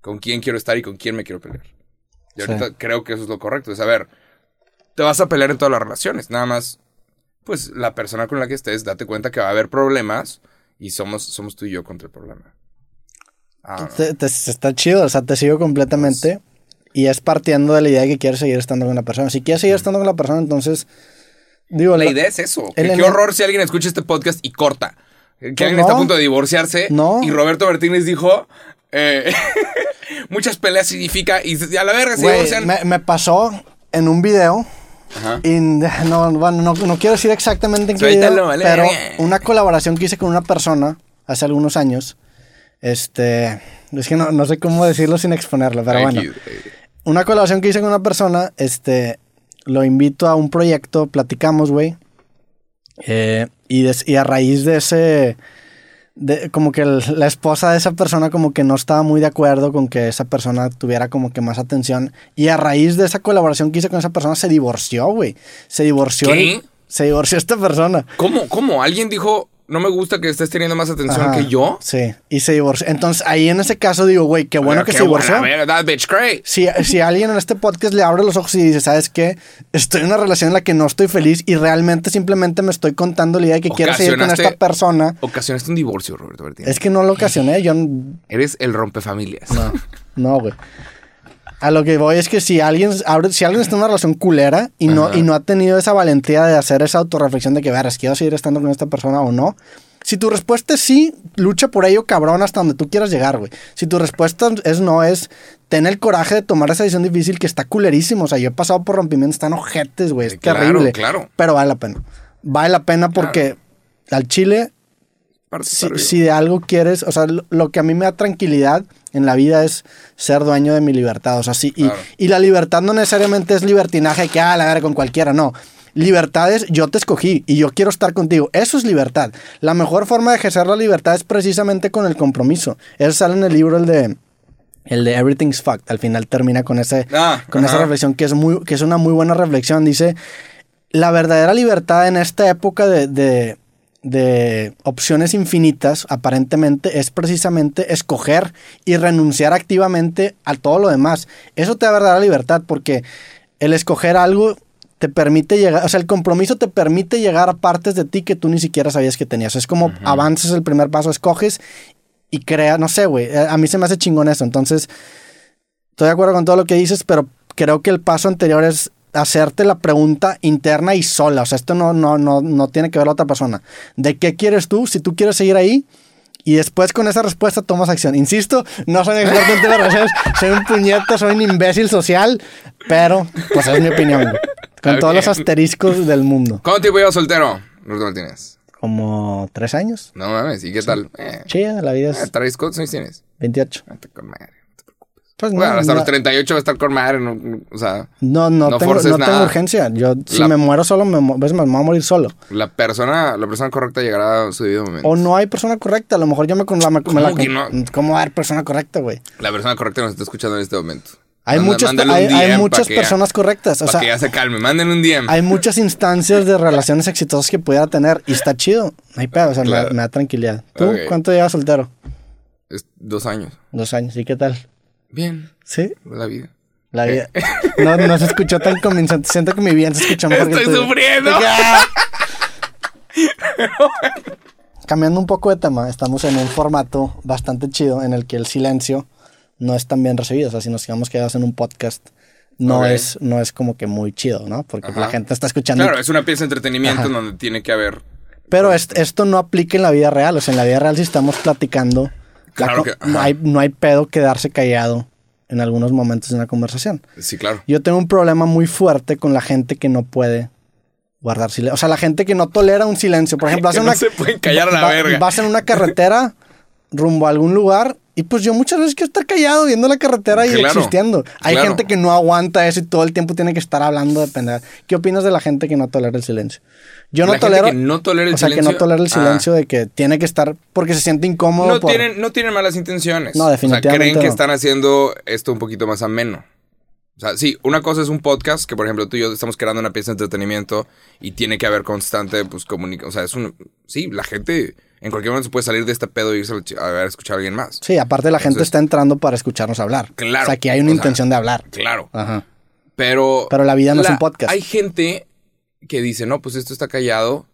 Speaker 2: con quién quiero estar y con quién me quiero pelear. Y
Speaker 1: Sí.
Speaker 2: ahorita creo que eso es lo correcto. Es, a ver, te vas a pelear en todas las relaciones. Nada más, pues la persona con la que estés, date cuenta que va a haber problemas y somos, somos tú y yo contra el problema. Ah,
Speaker 1: Te- te- está chido, o sea, te sigo completamente. Y es partiendo de la idea de que quieres seguir estando con la persona. Si quieres seguir estando con la persona, entonces. Digo,
Speaker 2: La
Speaker 1: la-
Speaker 2: idea es eso.
Speaker 1: El
Speaker 2: qué horror si alguien escucha este podcast y corta. Que alguien
Speaker 1: no.
Speaker 2: está a punto de divorciarse.
Speaker 1: No.
Speaker 2: Y Roberto Martínez dijo. eh, muchas peleas significa. Y a la verga se divorcian.
Speaker 1: me, me pasó en un video.
Speaker 2: Ajá.
Speaker 1: Y no, bueno, no, no quiero decir exactamente en qué video,
Speaker 2: vale,
Speaker 1: pero una colaboración que hice con una persona hace algunos años. Este. Es que no, no sé cómo decirlo sin exponerlo, pero bueno. Una colaboración que hice con una persona, este, lo invito a un proyecto, platicamos, güey. Eh, y, des- y a raíz de ese, de, como que el- la esposa de esa persona como que no estaba muy de acuerdo con que esa persona tuviera como que más atención. Y a raíz de esa colaboración que hice con esa persona se divorció, güey. Se divorció.
Speaker 2: ¿Qué?
Speaker 1: el- se divorció esta persona.
Speaker 2: ¿Cómo? ¿Cómo? ¿Alguien dijo, no me gusta que estés teniendo más atención
Speaker 1: Ajá,
Speaker 2: que yo?
Speaker 1: Sí, y se divorció. Entonces ahí en ese caso digo, güey, qué bueno
Speaker 2: Pero
Speaker 1: que
Speaker 2: qué
Speaker 1: se divorció.
Speaker 2: buena verga, that bitch cray.
Speaker 1: Si, si alguien en este podcast le abre los ojos y dice, ¿sabes qué? Estoy en una relación en la que no estoy feliz y realmente simplemente me estoy contando la idea de que quiero seguir con esta persona.
Speaker 2: Ocasionaste un divorcio, Roberto Martínez.
Speaker 1: Es que no lo ocasioné, yo
Speaker 2: Eres el rompefamilias.
Speaker 1: no, no, güey. A lo que voy es que si alguien si alguien está en una relación culera y no,
Speaker 2: Ajá.
Speaker 1: y no ha tenido esa valentía de hacer esa autorreflexión de que, verás, quiero seguir estando con esta persona o no. Si tu respuesta es sí, lucha por ello, cabrón, hasta donde tú quieras llegar, güey. Si tu respuesta es no, es ten el coraje de tomar esa decisión difícil que está culerísimo. O sea, yo he pasado por rompimientos tan ojetes, güey. Es
Speaker 2: Claro,
Speaker 1: terrible.
Speaker 2: claro.
Speaker 1: Pero vale la pena. Vale la pena porque al chile Si, de algo quieres, o sea, lo, lo que a mí me da tranquilidad en la vida es ser dueño de mi libertad. O sea, sí, y,
Speaker 2: Claro.
Speaker 1: y la libertad no necesariamente es libertinaje que, ah, la ver con cualquiera, no. Libertad es yo te escogí y yo quiero estar contigo. Eso es libertad. La mejor forma de ejercer la libertad es precisamente con el compromiso. Eso sale en el libro, el de. El de Everything's Fucked. Al final termina con ese,
Speaker 2: Ah,
Speaker 1: con esa reflexión que es muy, que es una muy buena reflexión. Dice la verdadera libertad en esta época de, de- de opciones infinitas, aparentemente, es precisamente escoger y renunciar activamente a todo lo demás. Eso te da verdadera libertad porque el escoger algo te permite llegar, o sea, el compromiso te permite llegar a partes de ti que tú ni siquiera sabías que tenías. Es como avances el primer paso, escoges y crea, no sé, güey, a mí se me hace chingón eso. Entonces, estoy de acuerdo con todo lo que dices, pero creo que el paso anterior es hacerte la pregunta interna y sola. O sea, esto no, no, no, no tiene que ver la otra persona. ¿De qué quieres tú? Si tú quieres seguir ahí. Y después con esa respuesta tomas acción. Insisto, no soy experto en relaciones, soy un puñeta, soy un imbécil social, pero pues es mi opinión. Con
Speaker 2: Está
Speaker 1: todos los asteriscos del mundo.
Speaker 2: ¿Cuánto tiempo llevas soltero, Roberto Martínez?
Speaker 1: Como tres años.
Speaker 2: No mames, ¿y qué tal? Eh,
Speaker 1: Chida, la vida
Speaker 2: eh,
Speaker 1: es
Speaker 2: ¿Traes cuántos años tienes?
Speaker 1: 28.
Speaker 2: Ah, con madre. No.
Speaker 1: Pues no,
Speaker 2: Bueno, hasta
Speaker 1: no,
Speaker 2: los 38 va a estar con madre. no- no- o sea,
Speaker 1: no, no
Speaker 2: no
Speaker 1: tengo, no urgencia. Yo, si
Speaker 2: La-
Speaker 1: me muero solo, me, ves, me voy a morir solo.
Speaker 2: la persona, la persona correcta llegará a su debido momento.
Speaker 1: O no hay persona correcta. A lo mejor yo me con la. me- me la
Speaker 2: ¿Cómo que no?
Speaker 1: ¿Cómo va a haber persona correcta, güey?
Speaker 2: La persona correcta nos está escuchando en este momento.
Speaker 1: Hay, hay, muchas
Speaker 2: que
Speaker 1: personas correctas. O sea,
Speaker 2: que ya se calme. Manden un DM.
Speaker 1: hay muchas instancias de relaciones exitosas que pudiera tener. Y está chido. No hay pedo. O sea, me da-
Speaker 2: Claro.
Speaker 1: me, da tranquilidad. ¿Tú cuánto llevas soltero?
Speaker 2: Es dos años.
Speaker 1: Dos años. ¿Y qué tal?
Speaker 2: Bien.
Speaker 1: ¿Sí?
Speaker 2: La vida.
Speaker 1: La vida. No, no se escuchó tan convincente. Siento que mi bien se escuchó mejor
Speaker 2: Estoy sufriendo.
Speaker 1: Cambiando un poco de tema, estamos en un formato bastante chido en el que el silencio no es tan bien recibido. O sea, si nos quedamos quedados en un podcast, no, es, no es como que muy chido, ¿no? Porque
Speaker 2: Ajá.
Speaker 1: la gente está escuchando.
Speaker 2: Claro, es una pieza de entretenimiento
Speaker 1: Ajá.
Speaker 2: en donde tiene que haber.
Speaker 1: Pero es- esto no aplica en la vida real. O sea, en la vida real, si estamos platicando, la
Speaker 2: Claro que-
Speaker 1: no, hay, no hay pedo quedarse callado en algunos momentos de una conversación.
Speaker 2: Sí, claro.
Speaker 1: Yo tengo un problema muy fuerte con la gente que no puede guardar silencio. O sea, la gente que no tolera un silencio. Por ejemplo, vas en
Speaker 2: no
Speaker 1: una,
Speaker 2: se pueden callar a la
Speaker 1: va-
Speaker 2: verga.
Speaker 1: Vas en una carretera rumbo a algún lugar y pues yo muchas veces quiero estar callado viendo la carretera y
Speaker 2: Claro,
Speaker 1: existiendo. Hay
Speaker 2: claro.
Speaker 1: gente que no aguanta eso y todo el tiempo tiene que estar hablando de pendejadas. ¿Qué opinas de la gente que no tolera el silencio? Yo no
Speaker 2: La gente
Speaker 1: tolero.
Speaker 2: que no tolera el
Speaker 1: o sea, que no tolera el
Speaker 2: Ah.
Speaker 1: silencio de que tiene que estar porque se siente incómodo.
Speaker 2: No
Speaker 1: por-
Speaker 2: tienen, no tienen malas intenciones.
Speaker 1: No,
Speaker 2: O sea,
Speaker 1: definitivamente
Speaker 2: creen que
Speaker 1: no.
Speaker 2: están haciendo esto un poquito más ameno. O sea, sí, una cosa es un podcast, que por ejemplo tú y yo estamos creando una pieza de entretenimiento y tiene que haber constante, pues, comunicación. O sea, es un... Sí, la gente en cualquier momento se puede salir de este pedo y irse a a escuchar a alguien más.
Speaker 1: Sí, aparte la gente está entrando para escucharnos hablar.
Speaker 2: Claro,
Speaker 1: O sea, aquí hay una
Speaker 2: sea,
Speaker 1: intención de hablar.
Speaker 2: Claro.
Speaker 1: Ajá.
Speaker 2: Pero...
Speaker 1: Pero la vida no es un podcast.
Speaker 2: Hay gente que dice, no, pues esto está callado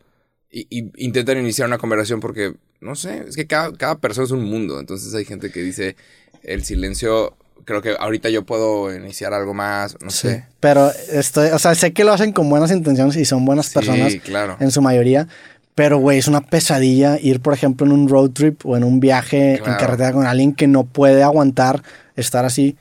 Speaker 2: y, y intentan iniciar una conversación porque, no sé, es que cada, cada persona es un mundo. Entonces hay gente que dice, el silencio, creo que ahorita yo puedo iniciar algo más, no
Speaker 1: Sí.
Speaker 2: sé.
Speaker 1: Pero estoy, o sea, sé que lo hacen con buenas intenciones y son buenas personas
Speaker 2: Sí, claro.
Speaker 1: en su mayoría. Pero, güey, es una pesadilla ir, por ejemplo, en un road trip o en un viaje en
Speaker 2: Claro.
Speaker 1: carretera con alguien que no puede aguantar estar así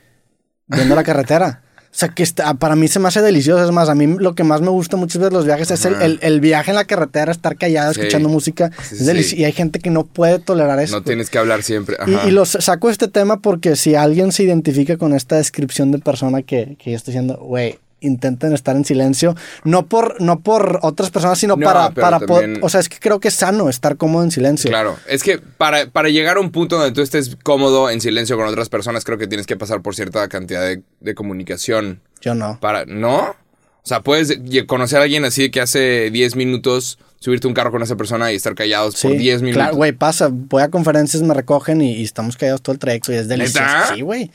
Speaker 1: viendo la carretera. O sea, que está, para mí se me hace delicioso. Es más, a mí lo que más me gusta muchas veces los viajes es el,
Speaker 2: Ajá.
Speaker 1: el- el viaje en la carretera, estar callado,
Speaker 2: Sí.
Speaker 1: escuchando música.
Speaker 2: Sí,
Speaker 1: es delici-
Speaker 2: sí.
Speaker 1: Y hay gente que no puede tolerar eso.
Speaker 2: No tienes que hablar siempre.
Speaker 1: Y,
Speaker 2: Ajá.
Speaker 1: y los saco este tema porque si alguien se identifica con esta descripción de persona que, que yo estoy diciendo, güey, intenten estar en silencio, no por, no por otras personas, sino
Speaker 2: No,
Speaker 1: para, para poder, o sea, es que creo que es sano estar cómodo en silencio.
Speaker 2: Claro, es que para, para llegar a un punto donde tú estés cómodo en silencio con otras personas, creo que tienes que pasar por cierta cantidad de, de comunicación.
Speaker 1: Yo no.
Speaker 2: Para, ¿No? O sea, puedes conocer a alguien así que hace 10 minutos, subirte un carro con esa persona y estar callados por 10 minutos.
Speaker 1: Claro, güey, pasa. Voy a conferencias, me recogen y, y estamos callados todo el trayecto y es delicioso.
Speaker 2: ¿Neta?
Speaker 1: Sí, güey.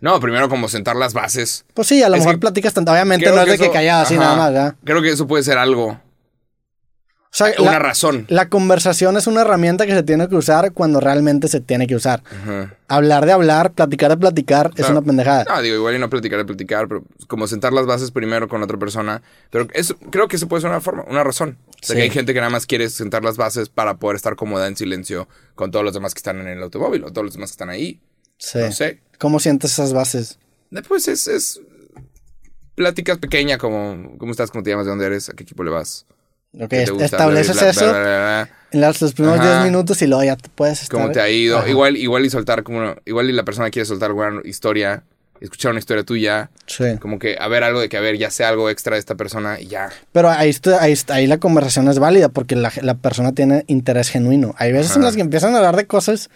Speaker 2: No, primero como sentar las bases.
Speaker 1: Pues sí, a lo
Speaker 2: Es
Speaker 1: mejor platicas tanto. Obviamente no es de que callado así nada más, ¿verdad?
Speaker 2: Creo que eso puede ser algo.
Speaker 1: O sea,
Speaker 2: Una
Speaker 1: la,
Speaker 2: razón.
Speaker 1: la conversación es una herramienta que se tiene que usar cuando realmente se tiene que usar. Hablar de hablar, platicar de platicar es una pendejada.
Speaker 2: No, digo, igual y no platicar de platicar, pero como sentar las bases primero con otra persona. Pero eso, creo que eso puede ser una forma, una razón. O sea,
Speaker 1: Sí.
Speaker 2: que hay gente que nada más quiere sentar las bases para poder estar cómoda en silencio con todos los demás que están en el automóvil o todos los demás que están ahí.
Speaker 1: Sí.
Speaker 2: No sé.
Speaker 1: ¿Cómo sientes esas bases?
Speaker 2: Después es, es pláticas pequeñas como, ¿cómo estás? ¿Cómo te llamas? ¿De dónde eres? ¿A qué equipo le vas?
Speaker 1: Ok, estableces
Speaker 2: Bla, bla,
Speaker 1: eso
Speaker 2: bla,
Speaker 1: en los primeros
Speaker 2: Ajá.
Speaker 1: 10 minutos y luego ya te puedes estar.
Speaker 2: ¿Cómo te ha ido?
Speaker 1: Ajá.
Speaker 2: Igual, igual y soltar como una- igual y la persona quiere soltar alguna historia, escuchar una historia tuya,
Speaker 1: Sí.
Speaker 2: como que a ver algo de que a ver, ya sé algo extra de esta persona y ya.
Speaker 1: Pero ahí, ahí, ahí la conversación es válida porque la, la persona tiene interés genuino. Hay veces en
Speaker 2: Ajá.
Speaker 1: las que empiezan a hablar de cosas.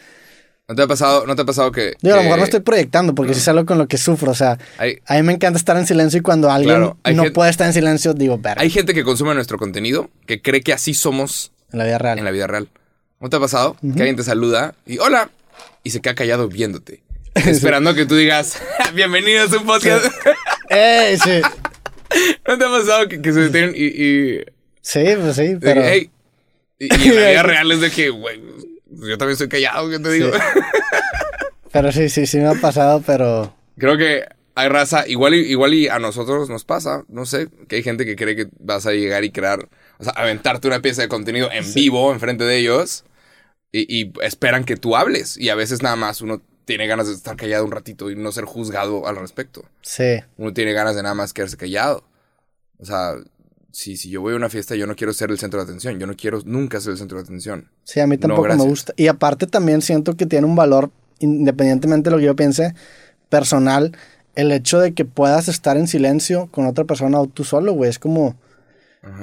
Speaker 2: ¿No te ha pasado, no te ha pasado que,
Speaker 1: Digo, a lo mejor no estoy proyectando porque sí es algo con lo que sufro. O sea,
Speaker 2: hay,
Speaker 1: a mí me encanta estar en silencio y cuando alguien
Speaker 2: Claro,
Speaker 1: no
Speaker 2: gente-
Speaker 1: puede estar en silencio, digo, ver,
Speaker 2: hay gente que consume nuestro contenido que cree que así somos
Speaker 1: en la vida real.
Speaker 2: en la vida real? ¿No te ha pasado? Que alguien te saluda y hola y se queda callado viéndote. Esperando que tú digas, bienvenidos a un podcast.
Speaker 1: ¡Eh! Sí.
Speaker 2: ¿No te ha pasado que, que se detienen y, y
Speaker 1: Sí, pues sí, pero.
Speaker 2: y, y en la vida real es de que, güey, yo también estoy callado, ¿qué te digo?
Speaker 1: Pero sí, sí, sí me ha pasado, pero.
Speaker 2: Creo que hay raza, igual y, igual y a nosotros nos pasa, no sé, que hay gente que cree que vas a llegar y crear, o sea, aventarte una pieza de contenido en vivo enfrente de ellos y, y esperan que tú hables. Y a veces nada más uno tiene ganas de estar callado un ratito y no ser juzgado al respecto.
Speaker 1: Sí.
Speaker 2: Uno tiene ganas de nada más quedarse callado. O sea, si, si yo voy a una fiesta, yo no quiero ser el centro de atención. Yo no quiero nunca ser el centro de atención.
Speaker 1: Sí, a mí
Speaker 2: No,
Speaker 1: tampoco me gusta. Y aparte también siento que tiene un valor, independientemente de lo que yo piense, personal, el hecho de que puedas estar en silencio con otra persona o tú solo, güey. Es como,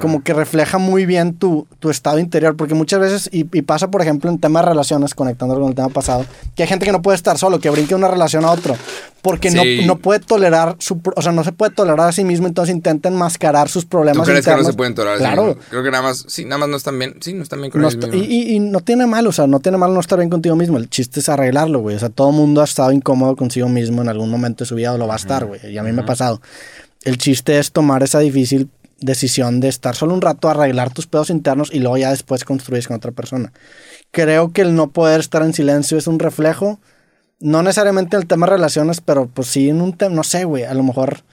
Speaker 1: como que refleja muy bien tu, tu estado interior. Porque muchas veces, y, y pasa por ejemplo en temas de relaciones, conectándolo con el tema pasado, que hay gente que no puede estar solo, que brinque de una relación a otro. Porque no,
Speaker 2: Sí.
Speaker 1: no puede tolerar su, o sea, no se puede tolerar a sí mismo, entonces intenta enmascarar sus
Speaker 2: ¿Tú
Speaker 1: problemas
Speaker 2: crees que no
Speaker 1: internos.
Speaker 2: se pueden tolerar?
Speaker 1: Claro.
Speaker 2: Sí, Creo que nada más, sí, nada más no están bien, sí, no están bien con
Speaker 1: No
Speaker 2: ellos
Speaker 1: está- y,
Speaker 2: mismos.
Speaker 1: y- y no tiene mal, o sea, no tiene mal no estar bien contigo mismo. El chiste es arreglarlo, güey. O sea, todo mundo ha estado incómodo consigo mismo en algún momento de su vida o lo va a estar, güey. Y a mí me ha pasado. El chiste es tomar esa difícil decisión de estar solo un rato, arreglar tus pedos internos y luego ya después construyes con otra persona. Creo que el no poder estar en silencio es un reflejo, no necesariamente en el tema de relaciones, pero pues sí en un tema, no sé, güey, a lo mejor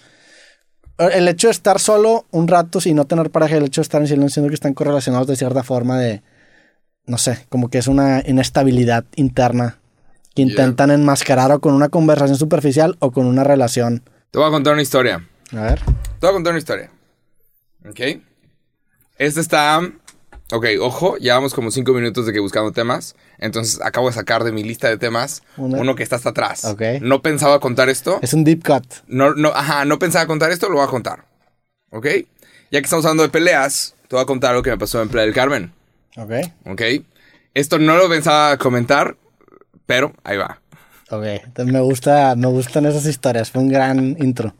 Speaker 1: el hecho de estar solo un rato sin no tener pareja, el hecho de estar en silencio, siento que están correlacionados de cierta forma de, no sé, como que es una inestabilidad interna que intentan enmascarar o con una conversación superficial o con una relación.
Speaker 2: Te voy a contar una historia.
Speaker 1: A ver.
Speaker 2: Te voy a contar una historia. ¿Ok? Este está... Ok, ojo, llevamos como cinco minutos de que buscando temas. Entonces acabo de sacar de mi lista de temas uno que está hasta atrás.
Speaker 1: Ok.
Speaker 2: No pensaba contar esto.
Speaker 1: Es un deep cut.
Speaker 2: No, no, ajá, no pensaba contar esto, lo voy a contar. ¿Ok? Ya que estamos hablando de peleas, te voy a contar lo que me pasó en Playa del Carmen.
Speaker 1: Ok.
Speaker 2: ¿Ok? Esto no lo pensaba comentar, pero ahí va.
Speaker 1: Ok. Entonces me gusta, me gustan esas historias. Fue un gran intro.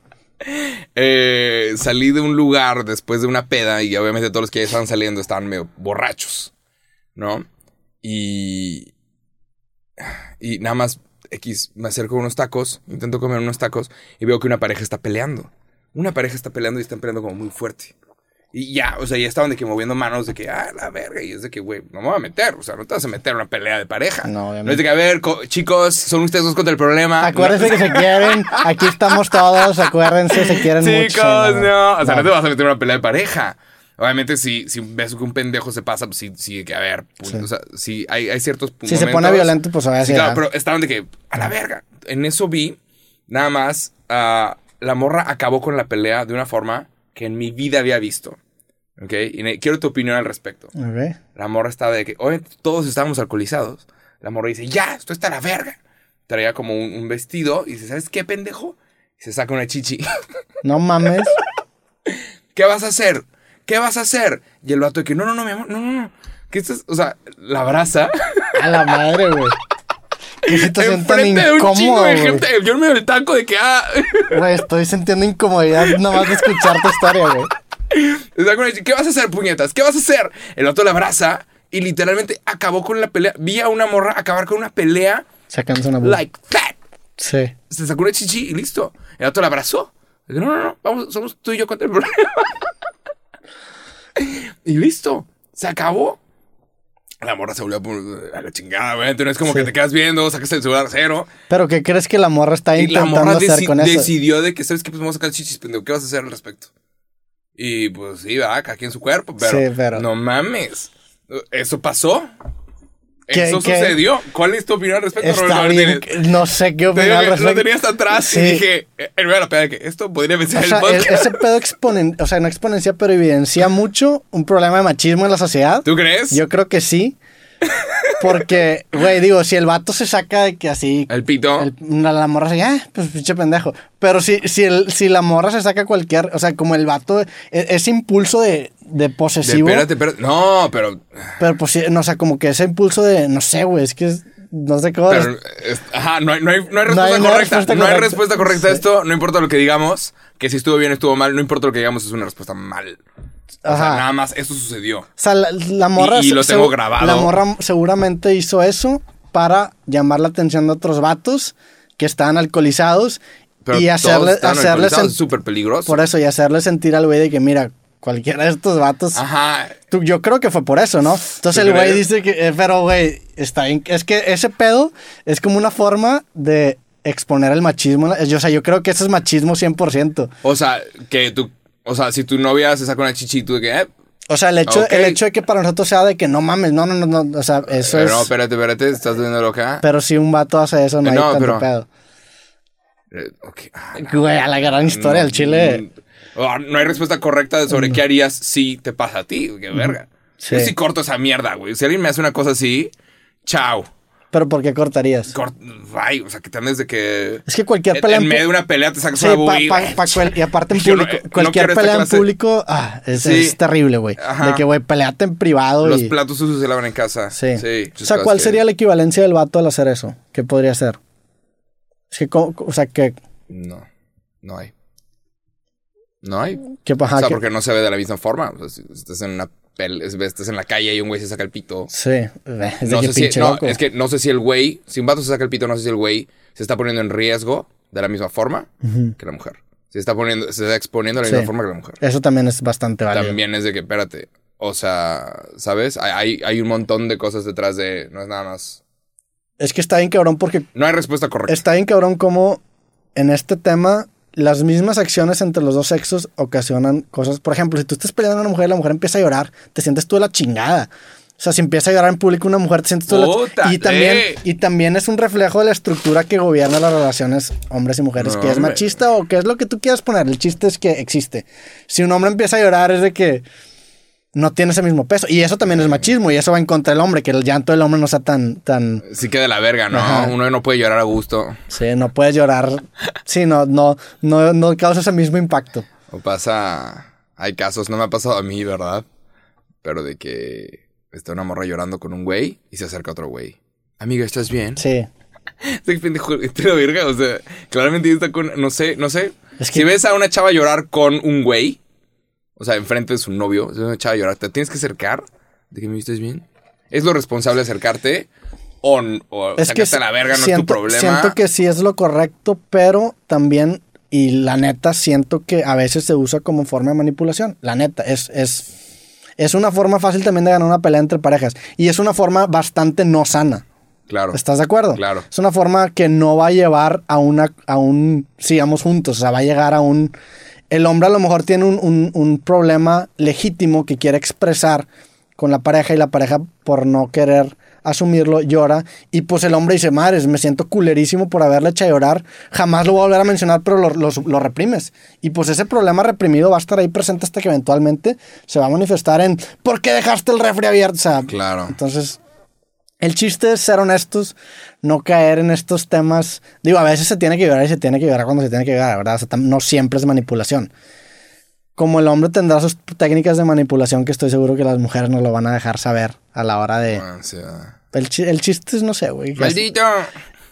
Speaker 2: Eh, salí de un lugar después de una peda y obviamente todos los que ya estaban saliendo estaban medio borrachos, ¿no? Y... Y nada más, X, me acerco a unos tacos, intento comer unos tacos y veo que una pareja está peleando. Una pareja está peleando y están peleando como muy fuerte. Y ya, o sea, ya estaban de que moviendo manos de que, ah, la verga. Y es de que, güey, no me voy a meter. O sea, no te vas a meter en una pelea de pareja.
Speaker 1: No, obviamente.
Speaker 2: No es de que, a ver, co- chicos, son ustedes dos contra el problema.
Speaker 1: Acuérdense que se quieren. Aquí estamos todos. Acuérdense, se quieren mucho.
Speaker 2: Chicos, no. O sea, no te vas a meter en una pelea de pareja. Obviamente, si, si ves que un pendejo se pasa, pues sí, sí, que a ver. pu-
Speaker 1: Sí.
Speaker 2: O sea, sí, hay, hay ciertos
Speaker 1: Si se pone violento, pues a ver
Speaker 2: Sí, claro, pero estaban de que, a la verga. En eso vi, nada más, ah, la morra acabó con la pelea de una forma que en mi vida había visto. ¿Ok? Y quiero tu opinión al respecto. La morra estaba de que, oye, todos estábamos alcoholizados. La morra dice, ya, esto está a la verga. Traía como un, un vestido y dice, ¿sabes qué, pendejo? Y se saca una chichi.
Speaker 1: No mames.
Speaker 2: ¿Qué vas a hacer? ¿Qué vas a hacer? Y el vato de que, no, no, no, mi amor, no, no, no. ¿Qué estás? O sea, la abraza.
Speaker 1: A la madre, güey. Qué situación tan
Speaker 2: Enfrente de un chingo
Speaker 1: incómoda,
Speaker 2: de
Speaker 1: güey.
Speaker 2: gente. Yo medio del taco de que, ah.
Speaker 1: Güey, estoy sintiendo incomodidad nomás de escuchar tu historia, güey.
Speaker 2: ¿Qué vas a hacer, puñetas? ¿Qué vas a hacer? El vato la abraza y literalmente acabó con la pelea. Vi a una morra acabar con una pelea
Speaker 1: Sacándose una bola.
Speaker 2: like that.
Speaker 1: Sí.
Speaker 2: Se sacó una chichi y listo. El vato la abrazó. No, no, no, vamos, somos tú y yo contra el problema. y listo. Se acabó. La morra se volvió a la chingada, güey. No es como
Speaker 1: Sí.
Speaker 2: que te quedas viendo, sacas el celular a cero.
Speaker 1: Pero ¿qué crees que la morra está
Speaker 2: Y la
Speaker 1: intentando
Speaker 2: morra
Speaker 1: hacer con eso?
Speaker 2: decidió de que, ¿sabes qué? Pues vamos a sacar chichis, pendejo. ¿Qué vas a hacer al respecto? Y pues sí, va, cada quien su cuerpo, pero,
Speaker 1: Sí, pero-
Speaker 2: no mames. ¿Eso pasó?
Speaker 1: ¿Qué-
Speaker 2: ¿Eso
Speaker 1: qué?
Speaker 2: sucedió? ¿Cuál es tu opinión al respecto,
Speaker 1: Está
Speaker 2: Roberto
Speaker 1: bien.
Speaker 2: Martínez?
Speaker 1: No sé qué opinar
Speaker 2: digo
Speaker 1: al
Speaker 2: lo
Speaker 1: respecto.
Speaker 2: tenía hasta atrás
Speaker 1: Sí.
Speaker 2: y dije, eh, la peda de que esto podría vencer el
Speaker 1: sea, el-
Speaker 2: podcast.
Speaker 1: ese pedo exponen, o sea, no exponencia, pero evidencia mucho un problema de machismo en la sociedad.
Speaker 2: ¿Tú crees?
Speaker 1: Yo creo que sí. Porque, güey, digo, si el vato se saca de que así.
Speaker 2: El pito.
Speaker 1: el- la, la morra se ah, pues pinche pendejo. Pero si, si, el, si la morra se saca cualquier. O sea, como el vato. e- Ese impulso de, de
Speaker 2: De,
Speaker 1: posesivo.
Speaker 2: espérate, espérate. No, pero.
Speaker 1: Pero pues no, o sea, como que ese impulso de. No sé, güey, es que. es- no sé cómo.
Speaker 2: pero es- ajá, no hay, no hay, no hay respuesta
Speaker 1: No hay-
Speaker 2: correcta.
Speaker 1: respuesta
Speaker 2: no hay
Speaker 1: correcta.
Speaker 2: respuesta correcta a esto. No importa lo que digamos. Que si estuvo bien, estuvo mal. No importa lo que digamos, es una respuesta mal. O sea,
Speaker 1: Ajá.
Speaker 2: nada más, esto sucedió.
Speaker 1: O sea, la, la morra.
Speaker 2: Y- y lo tengo grabado.
Speaker 1: La morra seguramente hizo eso para llamar la atención de otros vatos que estaban alcoholizados
Speaker 2: Pero
Speaker 1: y hacerle, hacerles
Speaker 2: súper peligroso.
Speaker 1: por eso y hacerle sentir al güey de que mira cualquiera de estos vatos
Speaker 2: Ajá.
Speaker 1: tú- yo creo que fue por eso no entonces
Speaker 2: ¿Tú
Speaker 1: el güey dice que eh, pero güey está bien es que ese pedo es como una forma de exponer el machismo yo, o sea yo creo que eso es machismo 100%
Speaker 2: O sea, que tú. O sea, si tu novia se saca una chichi, tú de que. Eh,
Speaker 1: o sea el hecho el hecho de que para nosotros sea de que no mames no no no no o sea eso
Speaker 2: eh,
Speaker 1: es
Speaker 2: No, espérate, espérate, estás viendo loca.
Speaker 1: pero si un vato hace eso no,
Speaker 2: Eh,
Speaker 1: hay
Speaker 2: no,
Speaker 1: tanto
Speaker 2: pero-
Speaker 1: pedo
Speaker 2: Eh. Ah, no.
Speaker 1: güey a la gran historia
Speaker 2: No,
Speaker 1: el chile
Speaker 2: mm, oh, No hay respuesta correcta sobre qué harías si te pasa a ti. Qué verga.
Speaker 1: Sí.
Speaker 2: Yo sí corto esa mierda, güey. Si alguien me hace una cosa así, chao.
Speaker 1: pero por qué cortarías
Speaker 2: Cort- Ay, o sea, que te andes de que.
Speaker 1: es que cualquier
Speaker 2: En,
Speaker 1: pelea
Speaker 2: en
Speaker 1: en
Speaker 2: medio de una pelea te sacas
Speaker 1: Sí,
Speaker 2: una
Speaker 1: pa-
Speaker 2: boobie.
Speaker 1: pa- pa- cual- y aparte en público.
Speaker 2: no
Speaker 1: cualquier pelea en
Speaker 2: clase-
Speaker 1: público, ah, es,
Speaker 2: Sí.
Speaker 1: es terrible, güey. De que, güey, peleate en privado
Speaker 2: Los
Speaker 1: y...
Speaker 2: platos sucios se lavan en casa.
Speaker 1: Sí.
Speaker 2: Sí.
Speaker 1: o sea, ¿cuál
Speaker 2: que-
Speaker 1: sería la equivalencia del vato al hacer eso? ¿Qué podría ser? Es que, ¿cómo- o sea, que...
Speaker 2: No. No hay. No hay.
Speaker 1: que ajá,
Speaker 2: o sea,
Speaker 1: que-
Speaker 2: porque no se ve de la misma forma. O sea, si estás en una estás en la calle y un güey se saca el pito.
Speaker 1: Sí, eh, es
Speaker 2: No
Speaker 1: que
Speaker 2: sé si,
Speaker 1: pinche
Speaker 2: no,
Speaker 1: loco.
Speaker 2: es que no sé si el güey, si un vato se saca el pito, no sé si el güey se está poniendo en riesgo de la misma forma que la mujer. Se está poniendo, se está exponiendo de la
Speaker 1: Sí.
Speaker 2: misma forma que la mujer.
Speaker 1: Eso también es bastante válido.
Speaker 2: También es de que, espérate, o sea, ¿sabes? Hay, hay un montón de cosas detrás de, no es nada más.
Speaker 1: Es que está bien cabrón porque
Speaker 2: No hay respuesta correcta.
Speaker 1: está bien cabrón como en este tema las mismas acciones entre los dos sexos ocasionan cosas. Por ejemplo, si tú estás peleando con una mujer y la mujer empieza a llorar, te sientes tú de la chingada. O sea, si empieza a llorar en público una mujer, te sientes tú la-
Speaker 2: Puta,
Speaker 1: y también
Speaker 2: eh.
Speaker 1: Y también es un reflejo de la estructura que gobierna las relaciones hombres y mujeres,
Speaker 2: No,
Speaker 1: que es
Speaker 2: hombre.
Speaker 1: machista o que es lo que tú quieras poner. El chiste es que existe. Si un hombre empieza a llorar es de que no tiene ese mismo peso. Y eso también es machismo y eso va en contra del hombre, que el llanto del hombre no sea tan... tan
Speaker 2: Sí que de la verga, ¿no?
Speaker 1: Ajá.
Speaker 2: Uno no puede llorar a gusto.
Speaker 1: sí, no puedes llorar. Sí, no, no, no, no causa ese mismo impacto.
Speaker 2: O pasa. Hay casos, no me ha pasado a mí, ¿verdad? Pero de que está una morra llorando con un güey y se acerca otro güey. Amiga, ¿estás bien?
Speaker 1: Sí.
Speaker 2: Este pendejo, este la verga, o sea, claramente está con. No sé, no sé.
Speaker 1: Es que-
Speaker 2: Si ves a una chava llorar con un güey, o sea, enfrente de su novio, si ves a llorar, te tienes que acercar. ¿De que me estás bien? ¿Es lo responsable acercarte? O, o
Speaker 1: Es que
Speaker 2: a la verga, no es
Speaker 1: siento,
Speaker 2: tu problema.
Speaker 1: siento que sí es lo correcto, pero también, y la neta, siento que a veces se usa como forma de manipulación. La neta, es, es, es una forma fácil también de ganar una pelea entre parejas. Y es una forma bastante no sana.
Speaker 2: Claro.
Speaker 1: ¿Estás de acuerdo?
Speaker 2: Claro.
Speaker 1: Es una forma que no va a llevar a una, a un, sigamos juntos, o sea, va a llegar a un... El hombre a lo mejor tiene un, un- un problema legítimo que quiere expresar con la pareja y la pareja por no querer asumirlo llora y pues el hombre dice, madres, me siento culerísimo por haberle hecho llorar, jamás lo voy a volver a mencionar, pero lo, lo- lo reprimes. Y pues ese problema reprimido va a estar ahí presente hasta que eventualmente se va a manifestar en, ¿por qué dejaste el refri abierto? O sea,
Speaker 2: Claro.
Speaker 1: entonces, el chiste es ser honestos, no caer en estos temas. Digo, a veces se tiene que llorar y se tiene que llorar cuando se tiene que llorar, ¿verdad? O sea, tam- no siempre es manipulación. Como el hombre tendrá sus técnicas de manipulación que estoy seguro que las mujeres nos lo van a dejar saber a la hora de...
Speaker 2: O sea,
Speaker 1: El, chi- el chiste es, no sé, güey.
Speaker 2: ¡Maldito!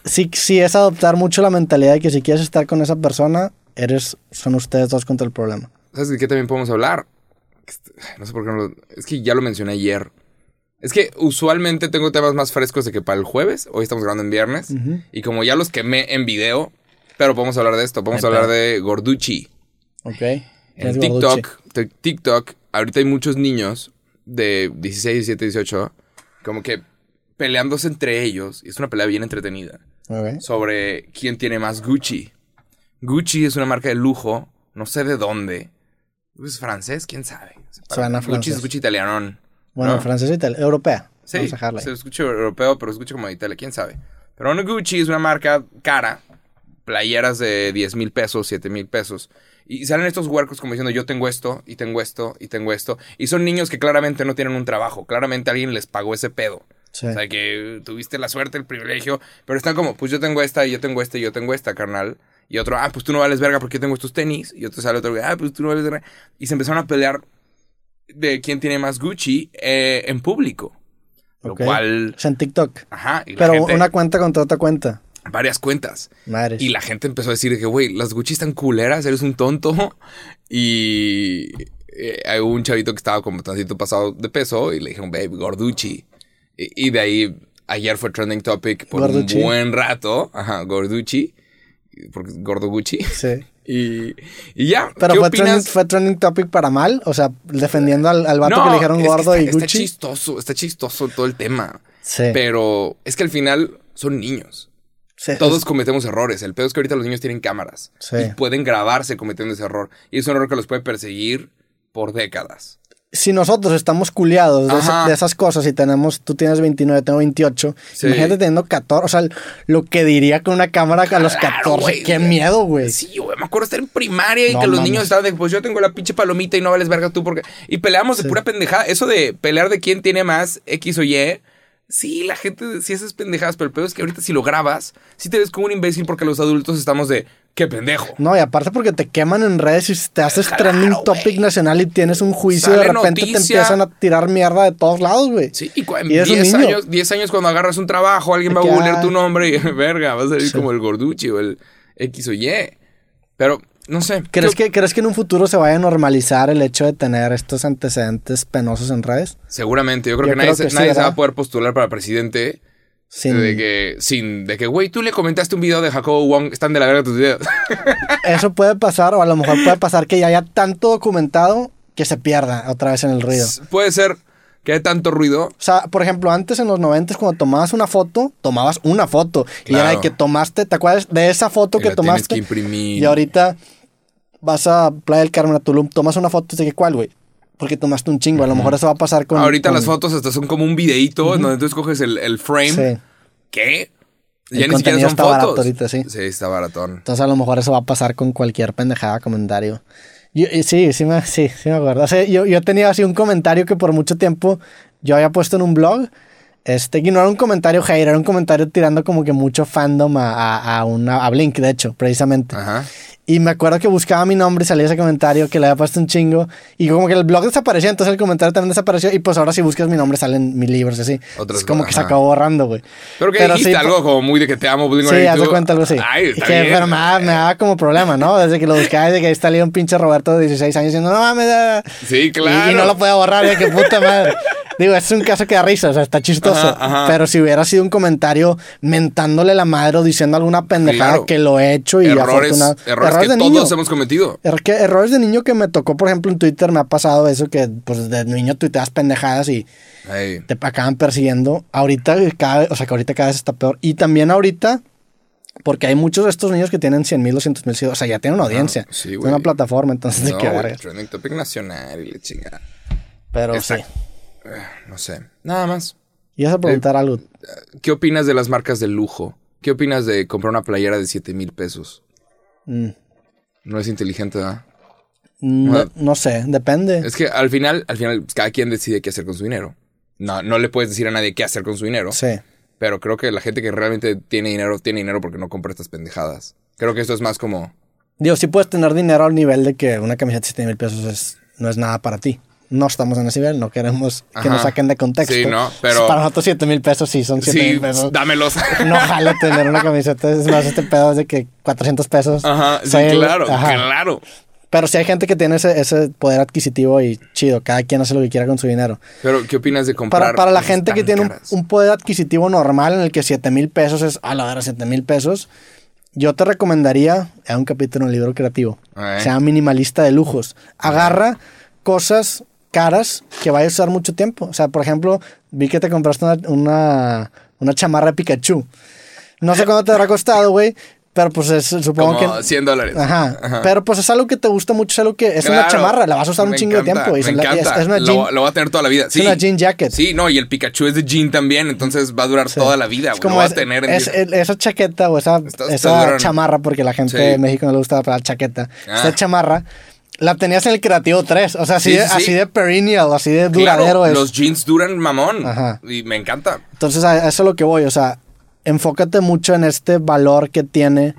Speaker 1: Sí, sí es adoptar mucho la mentalidad de que si quieres estar con esa persona, eres, son ustedes dos contra el problema.
Speaker 2: ¿Sabes de qué también podemos hablar? No sé por qué no lo... Es que ya lo mencioné ayer. Es que usualmente tengo temas más frescos de que para el jueves. Hoy estamos grabando en viernes. Y como ya los quemé en video, pero podemos hablar de esto. Podemos
Speaker 1: Ay,
Speaker 2: hablar
Speaker 1: pero-
Speaker 2: de Gorduchi.
Speaker 1: ¿Ok?
Speaker 2: En TikTok,
Speaker 1: Gorducci.
Speaker 2: TikTok, ahorita hay muchos niños de 16, 17, 18, como que peleándose entre ellos. Y es una pelea bien entretenida.
Speaker 1: Ok.
Speaker 2: sobre quién tiene más Gucci. Gucci es una marca de lujo, no sé de dónde. ¿Es francés? ¿Quién sabe?
Speaker 1: Suena
Speaker 2: Gucci
Speaker 1: francés.
Speaker 2: es Gucci italiano.
Speaker 1: Bueno,
Speaker 2: ¿no?
Speaker 1: francés y tal, europea.
Speaker 2: Sí,
Speaker 1: Vamos a dejarla ahí.
Speaker 2: se escucha europeo, pero se escucha como de Italia, quién sabe. Pero una Gucci es una marca cara, playeras de 10 mil pesos, 7 mil pesos. Y salen estos huercos como diciendo, yo tengo esto, y tengo esto, y tengo esto. Y son niños que claramente no tienen un trabajo, claramente alguien les pagó ese pedo.
Speaker 1: Sí.
Speaker 2: O sea, que tuviste la suerte, el privilegio, pero están como, pues yo tengo esta, y yo tengo esta, y yo tengo esta, carnal. Y otro, ah, pues tú no vales verga porque yo tengo estos tenis. Y otro sale otro, ah, pues tú no vales verga. Y se empezaron a pelear de quién tiene más Gucci eh, en público. Lo cual,
Speaker 1: O sea, en TikTok.
Speaker 2: ajá, y
Speaker 1: Pero
Speaker 2: gente-
Speaker 1: una cuenta contra otra cuenta.
Speaker 2: varias cuentas.
Speaker 1: Madres.
Speaker 2: Y la gente empezó a decir que, güey, las Gucci están culeras, eres un tonto. Y eh, hay un chavito que estaba como tantito pasado de peso y le dijeron, babe, Gorducci. Y, y de ahí, ayer fue trending topic por
Speaker 1: Gorducci.
Speaker 2: un buen rato. Ajá, Gorducci. Porque es Gordo Gucci.
Speaker 1: Sí.
Speaker 2: Y, y ya,
Speaker 1: Pero
Speaker 2: ¿qué
Speaker 1: fue trending,
Speaker 2: opinas?
Speaker 1: fue trending topic para mal. O sea, defendiendo al, al vato que le dijeron gordo
Speaker 2: está,
Speaker 1: y
Speaker 2: está
Speaker 1: Gucci.
Speaker 2: chistoso, está chistoso todo el tema.
Speaker 1: Sí.
Speaker 2: Pero es que al final son niños.
Speaker 1: Sí,
Speaker 2: Todos
Speaker 1: es-
Speaker 2: cometemos errores. El peor es que ahorita los niños tienen cámaras.
Speaker 1: Sí.
Speaker 2: Y pueden grabarse cometiendo ese error. Y es un error que los puede perseguir por décadas.
Speaker 1: Si nosotros estamos culiados de, esa-
Speaker 2: Ajá.
Speaker 1: de esas cosas y tenemos, tú tienes 29, tengo 28,
Speaker 2: Sí.
Speaker 1: imagínate teniendo 14, o sea, lo que diría con una cámara a los
Speaker 2: Claro,
Speaker 1: 14,
Speaker 2: güey.
Speaker 1: qué miedo, güey.
Speaker 2: Sí, güey, me acuerdo estar en primaria y
Speaker 1: No
Speaker 2: que los
Speaker 1: mames.
Speaker 2: niños estaban de, pues yo tengo la pinche palomita y no vales verga tú porque... Y peleamos de pura pendejada. Eso de pelear de quién tiene más X o Y. Sí, la gente sí haces pendejadas, pero el peor es que ahorita si lo grabas, sí te ves como un imbécil porque los adultos estamos de, qué pendejo.
Speaker 1: No, y aparte porque te queman en redes y te haces
Speaker 2: Claro,
Speaker 1: trending topic nacional y tienes un juicio
Speaker 2: Sale
Speaker 1: de repente te empiezan a tirar mierda de todos lados, güey.
Speaker 2: Sí, y en
Speaker 1: Y es un
Speaker 2: 10
Speaker 1: niño.
Speaker 2: años, 10 años cuando agarras un trabajo, alguien va a googlear tu nombre y verga, vas a salir
Speaker 1: Sí.
Speaker 2: como el gorduchi o el X o Y. Pero, no sé.
Speaker 1: ¿Crees
Speaker 2: ¿qué-
Speaker 1: que, ¿Crees que en un futuro se vaya a normalizar el hecho de tener estos antecedentes penosos en redes?
Speaker 2: Seguramente, yo creo
Speaker 1: Yo
Speaker 2: que nadie,
Speaker 1: creo sí,
Speaker 2: nadie se va a poder postular para presidente
Speaker 1: Sin,
Speaker 2: de que, sin, de que, güey, tú le comentaste un video de Jacobo Wong, están de la verga tus videos.
Speaker 1: Eso puede pasar, o a lo mejor puede pasar que ya haya tanto documentado que se pierda otra vez en el ruido.
Speaker 2: Puede ser que hay tanto ruido.
Speaker 1: O sea, por ejemplo, antes en los 90 cuando tomabas una foto, tomabas una foto. Y era de que tomaste, ¿te acuerdas de esa foto
Speaker 2: y
Speaker 1: que
Speaker 2: la tienes
Speaker 1: tomaste?
Speaker 2: que imprimir.
Speaker 1: Y ahorita vas a Playa del Carmen, a Tulum, tomas una foto y que, ¿cuál, güey? Porque tomaste un chingo. A lo mejor eso va a pasar con.
Speaker 2: Ahorita
Speaker 1: con-
Speaker 2: las fotos hasta son como un videíto en donde tú escoges el, el frame.
Speaker 1: Sí.
Speaker 2: ¿Qué?
Speaker 1: El
Speaker 2: Ya ni siquiera son
Speaker 1: está
Speaker 2: fotos.
Speaker 1: barato ahorita, sí.
Speaker 2: Sí, está baratón.
Speaker 1: Entonces a lo mejor eso va a pasar con cualquier pendejada comentario. Yo- y sí, sí me, sí, sí me acuerdo. O sea, yo, yo tenía así un comentario que por mucho tiempo yo había puesto en un blog. Este, que no era un comentario hater, era un comentario tirando como que mucho fandom a, a, a una, a Blink, de hecho, precisamente.
Speaker 2: Ajá.
Speaker 1: Y me acuerdo que buscaba mi nombre y salía ese comentario que le había puesto un chingo. Y como que el blog desapareció, entonces el comentario también desapareció. Y pues ahora si buscas mi nombre salen mis libros y así.
Speaker 2: Otras
Speaker 1: es como que se
Speaker 2: ajá.
Speaker 1: acabó borrando, güey.
Speaker 2: Pero que
Speaker 1: Pero
Speaker 2: dijiste
Speaker 1: sí,
Speaker 2: algo como muy de que te amo,
Speaker 1: Sí, haz de
Speaker 2: 182.
Speaker 1: cuenta algo así.
Speaker 2: Ay, está
Speaker 1: que,
Speaker 2: bien.
Speaker 1: pero me daba, me daba como problema, ¿no? Desde que lo buscaba, desde que ahí salía un pinche Roberto de 16 años diciendo, no mames. ah".
Speaker 2: Sí,
Speaker 1: Y-
Speaker 2: claro.
Speaker 1: Y, no lo podía borrar, de que puta madre. Digo, es un caso que da risa, o sea, está chistoso.
Speaker 2: Ajá, ajá.
Speaker 1: Pero si hubiera sido un comentario mentándole la madre o diciendo alguna pendejada
Speaker 2: Claro.
Speaker 1: que lo he hecho y
Speaker 2: errores,
Speaker 1: afortunado-
Speaker 2: errores, que
Speaker 1: de
Speaker 2: todos
Speaker 1: niño.
Speaker 2: hemos cometido.
Speaker 1: Er- que errores de niño que me tocó, por ejemplo, en Twitter me ha pasado eso que pues de niño tuiteas pendejadas y te acaban persiguiendo. Ahorita cada o sea que ahorita cada vez está peor. Y también ahorita, porque hay muchos de estos niños que tienen 100 mil, 200 mil seguidores. O sea, ya tienen una audiencia.
Speaker 2: sí,
Speaker 1: Es
Speaker 2: güey.
Speaker 1: una plataforma, entonces de
Speaker 2: no,
Speaker 1: qué
Speaker 2: trending topic nacional y chinga.
Speaker 1: Pero sí.
Speaker 2: No sé. Nada más.
Speaker 1: Y vas a preguntar algo.
Speaker 2: ¿Qué opinas de las marcas de lujo? ¿Qué opinas de comprar una playera de 7 mil pesos?
Speaker 1: Mm,
Speaker 2: No es inteligente, ¿verdad?
Speaker 1: no, no sé, depende.
Speaker 2: Es que al final, al final, cada quien decide qué hacer con su dinero. No, no le puedes decir a nadie qué hacer con su dinero.
Speaker 1: Sí.
Speaker 2: Pero creo que la gente que realmente tiene dinero, tiene dinero porque no compra estas pendejadas. Creo que esto es más como.
Speaker 1: Digo, sí puedes tener dinero al nivel de que una camiseta de 7 mil pesos es, no es nada para ti. No estamos en ese nivel, no queremos que
Speaker 2: Ajá.
Speaker 1: nos saquen de contexto.
Speaker 2: Sí, no, pero-
Speaker 1: Para nosotros 7 mil pesos sí son 7
Speaker 2: Sí,
Speaker 1: mil pesos.
Speaker 2: dámelos.
Speaker 1: No jale tener una camiseta. Es más, este pedo de que 400 pesos.
Speaker 2: Ajá, sí,
Speaker 1: el-
Speaker 2: claro,
Speaker 1: ajá.
Speaker 2: claro.
Speaker 1: Pero sí hay gente que tiene ese, ese poder adquisitivo y chido. Cada quien hace lo que quiera con su dinero.
Speaker 2: Pero, ¿qué opinas de comprar?
Speaker 1: Para, para la gente que tiene un, un poder adquisitivo normal en el que 7 mil pesos es, a la verdad, 7 mil pesos, yo te recomendaría, hay un capítulo en el libro creativo,
Speaker 2: Eh.
Speaker 1: se llama Minimalista de Lujos. Agarra cosas caras que vayas a usar mucho tiempo. O sea, por ejemplo, vi que te compraste una, una, una chamarra de Pikachu. No sé cuánto te habrá costado, güey, pero pues es, supongo
Speaker 2: Como
Speaker 1: que...
Speaker 2: 100 dólares.
Speaker 1: Ajá. Pero pues es algo que te gusta mucho, es algo que es una
Speaker 2: Claro.
Speaker 1: chamarra, la vas a usar un chingo de
Speaker 2: encanta,
Speaker 1: tiempo. Y
Speaker 2: me
Speaker 1: es, la- es-
Speaker 2: encanta.
Speaker 1: es una
Speaker 2: lo,
Speaker 1: jean,
Speaker 2: lo va a tener toda la vida. Sí.
Speaker 1: una jean jacket.
Speaker 2: Sí, no, y el Pikachu es de jean también, entonces va a durar
Speaker 1: Sí.
Speaker 2: toda la vida.
Speaker 1: Es
Speaker 2: güey. Lo va a
Speaker 1: es-
Speaker 2: tener en
Speaker 1: es- esa chaqueta o esa, esa chamarra, porque la gente
Speaker 2: Sí.
Speaker 1: de México no le gusta la chaqueta.
Speaker 2: Ah.
Speaker 1: Esa chamarra la tenías en el Creativo 3. O sea, así,
Speaker 2: Sí,
Speaker 1: de,
Speaker 2: sí, sí.
Speaker 1: así de perennial, así de
Speaker 2: Claro,
Speaker 1: duradero es.
Speaker 2: los jeans duran mamón.
Speaker 1: Ajá.
Speaker 2: Y me encanta.
Speaker 1: Entonces, a eso es lo que voy. O sea, enfócate mucho en este valor que tiene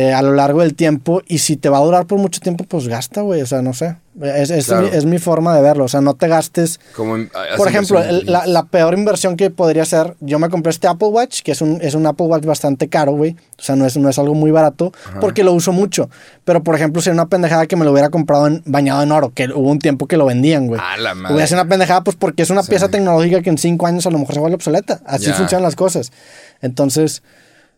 Speaker 1: eh, a lo largo del tiempo. Y si te va a durar por mucho tiempo, pues gasta, güey. O sea, no sé. Es, es
Speaker 2: Claro.
Speaker 1: mi, es mi forma de verlo. O sea, no te gastes.
Speaker 2: Como en- haz
Speaker 1: Por ejemplo, el- la, la peor inversión que podría ser, yo me compré este Apple Watch, que es un, es un Apple Watch bastante caro, güey. O sea, no es, no es algo muy barato, porque lo uso mucho. Pero, por ejemplo, sería una pendejada que me lo hubiera comprado en, bañado en oro, que hubo un tiempo que lo vendían, güey. Hubiera sido una pendejada, pues porque es una pieza tecnológica que en cinco años a lo mejor se vuelve obsoleta. Así funcionan las cosas. Entonces,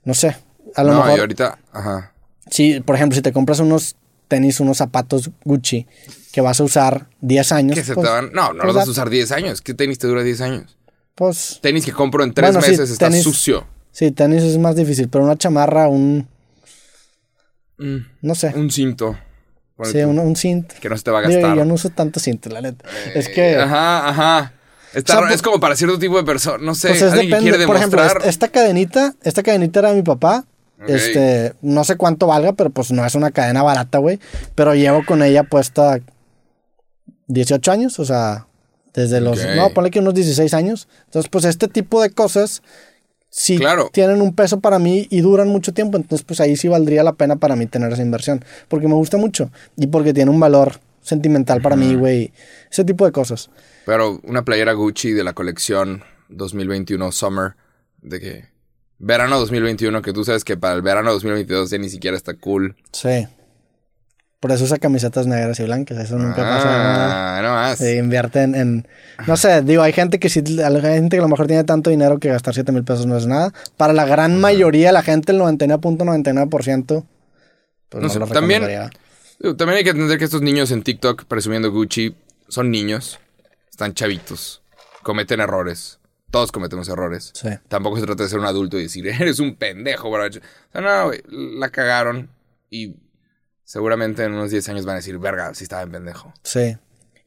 Speaker 1: no sé. A lo
Speaker 2: no, y
Speaker 1: mejor,
Speaker 2: ahorita, ajá.
Speaker 1: si, por ejemplo, si te compras unos tenis, unos zapatos Gucci que vas a usar 10 años.
Speaker 2: Que se
Speaker 1: pues,
Speaker 2: te van. No, no
Speaker 1: pues
Speaker 2: los vas a usar 10 años. ¿Qué tenis te dura 10 años?
Speaker 1: Pues
Speaker 2: Tenis que compro en 3
Speaker 1: Bueno, sí,
Speaker 2: meses está
Speaker 1: tenis-
Speaker 2: sucio.
Speaker 1: Sí, tenis es más difícil, pero una chamarra, un.
Speaker 2: Mm,
Speaker 1: No sé.
Speaker 2: un cinto.
Speaker 1: Sí, un, un cinto.
Speaker 2: Que no se te va a gastar.
Speaker 1: yo no uso tanto cinto, la neta. es que.
Speaker 2: Ajá, ajá. Está
Speaker 1: O sea,
Speaker 2: raro, es como para cierto tipo de persona. No sé,
Speaker 1: Pues es
Speaker 2: alguien que
Speaker 1: depende.
Speaker 2: quiere
Speaker 1: Por ejemplo,
Speaker 2: demostrar.
Speaker 1: es- esta cadenita, esta cadenita era de mi papá. Este, no sé cuánto valga, pero pues no es una cadena barata, güey. Pero llevo con ella puesta 18 años, o sea, desde los. No, ponle que unos 16 años. Entonces, pues este tipo de cosas sí
Speaker 2: Claro.
Speaker 1: tienen un peso para mí y duran mucho tiempo. Entonces, pues ahí sí valdría la pena para mí tener esa inversión. Porque me gusta mucho y porque tiene un valor sentimental para mí, güey. Ese tipo de cosas.
Speaker 2: Pero una playera Gucci de la colección 2021 Summer, de que verano 2021, que tú sabes que para el verano 2022 ya ni siquiera está cool.
Speaker 1: Sí. Por eso usa camisetas negras y blancas. Eso nunca pasa.
Speaker 2: Ah, no más.
Speaker 1: Se invierte en, No sé, digo, hay gente que sí, hay gente que a lo mejor tiene tanto dinero que gastar 7 mil pesos no es nada. Para la gran mayoría de la gente, el 99.99%, pues
Speaker 2: No
Speaker 1: no,
Speaker 2: sé,
Speaker 1: lo
Speaker 2: también- También hay que entender que estos niños en TikTok presumiendo Gucci son niños, están chavitos, cometen errores. Todos cometemos errores.
Speaker 1: Sí.
Speaker 2: Tampoco se trata de ser un adulto y decir, eres un pendejo, bro. O sea, no, güey, la cagaron y seguramente en unos 10 años van a decir, verga, sí estaba en pendejo.
Speaker 1: Sí.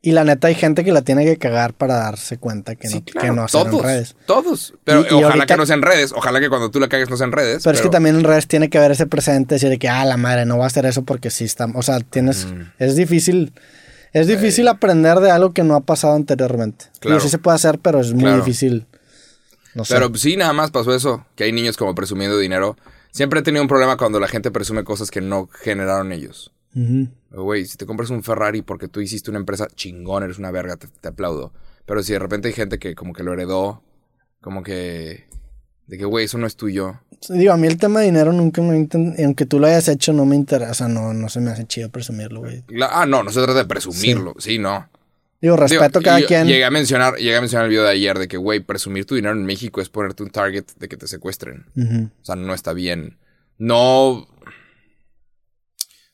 Speaker 1: Y la neta hay gente que la tiene que cagar para darse cuenta que
Speaker 2: Sí,
Speaker 1: no, que
Speaker 2: claro,
Speaker 1: no en redes.
Speaker 2: Todos. Pero
Speaker 1: Y- y
Speaker 2: ojalá
Speaker 1: ahorita-
Speaker 2: que no sea en redes. Ojalá que cuando tú la cagues no sea en redes.
Speaker 1: Pero, es que también en redes tiene que haber ese presente, decir de que, ah, la madre, no va a hacer eso porque sí está. O sea, tienes.
Speaker 2: Mm.
Speaker 1: Es difícil. Es difícil aprender de algo que no ha pasado anteriormente.
Speaker 2: Claro.
Speaker 1: sí se puede hacer, pero es muy
Speaker 2: Claro.
Speaker 1: difícil. No sé.
Speaker 2: Pero sí, nada más pasó eso. Que hay niños como presumiendo dinero. Siempre he tenido un problema cuando la gente presume cosas que no generaron ellos. Güey, si te compras un Ferrari porque tú hiciste una empresa chingón, eres una verga, te, te aplaudo. Pero si de repente hay gente que como que lo heredó, como que... De que, güey, eso no es tuyo.
Speaker 1: Digo, a mí el tema de dinero nunca me. Aunque tú lo hayas hecho, no me interesa. No, no se me hace chido presumirlo, güey.
Speaker 2: Ah, no, no se trata de presumirlo. Sí, no.
Speaker 1: Digo, respeto
Speaker 2: Digo,
Speaker 1: cada
Speaker 2: yo
Speaker 1: quien.
Speaker 2: Llegué a mencionar, llegué a mencionar el video de ayer de que, güey, presumir tu dinero en México es ponerte un target de que te secuestren. O sea, no está bien. No.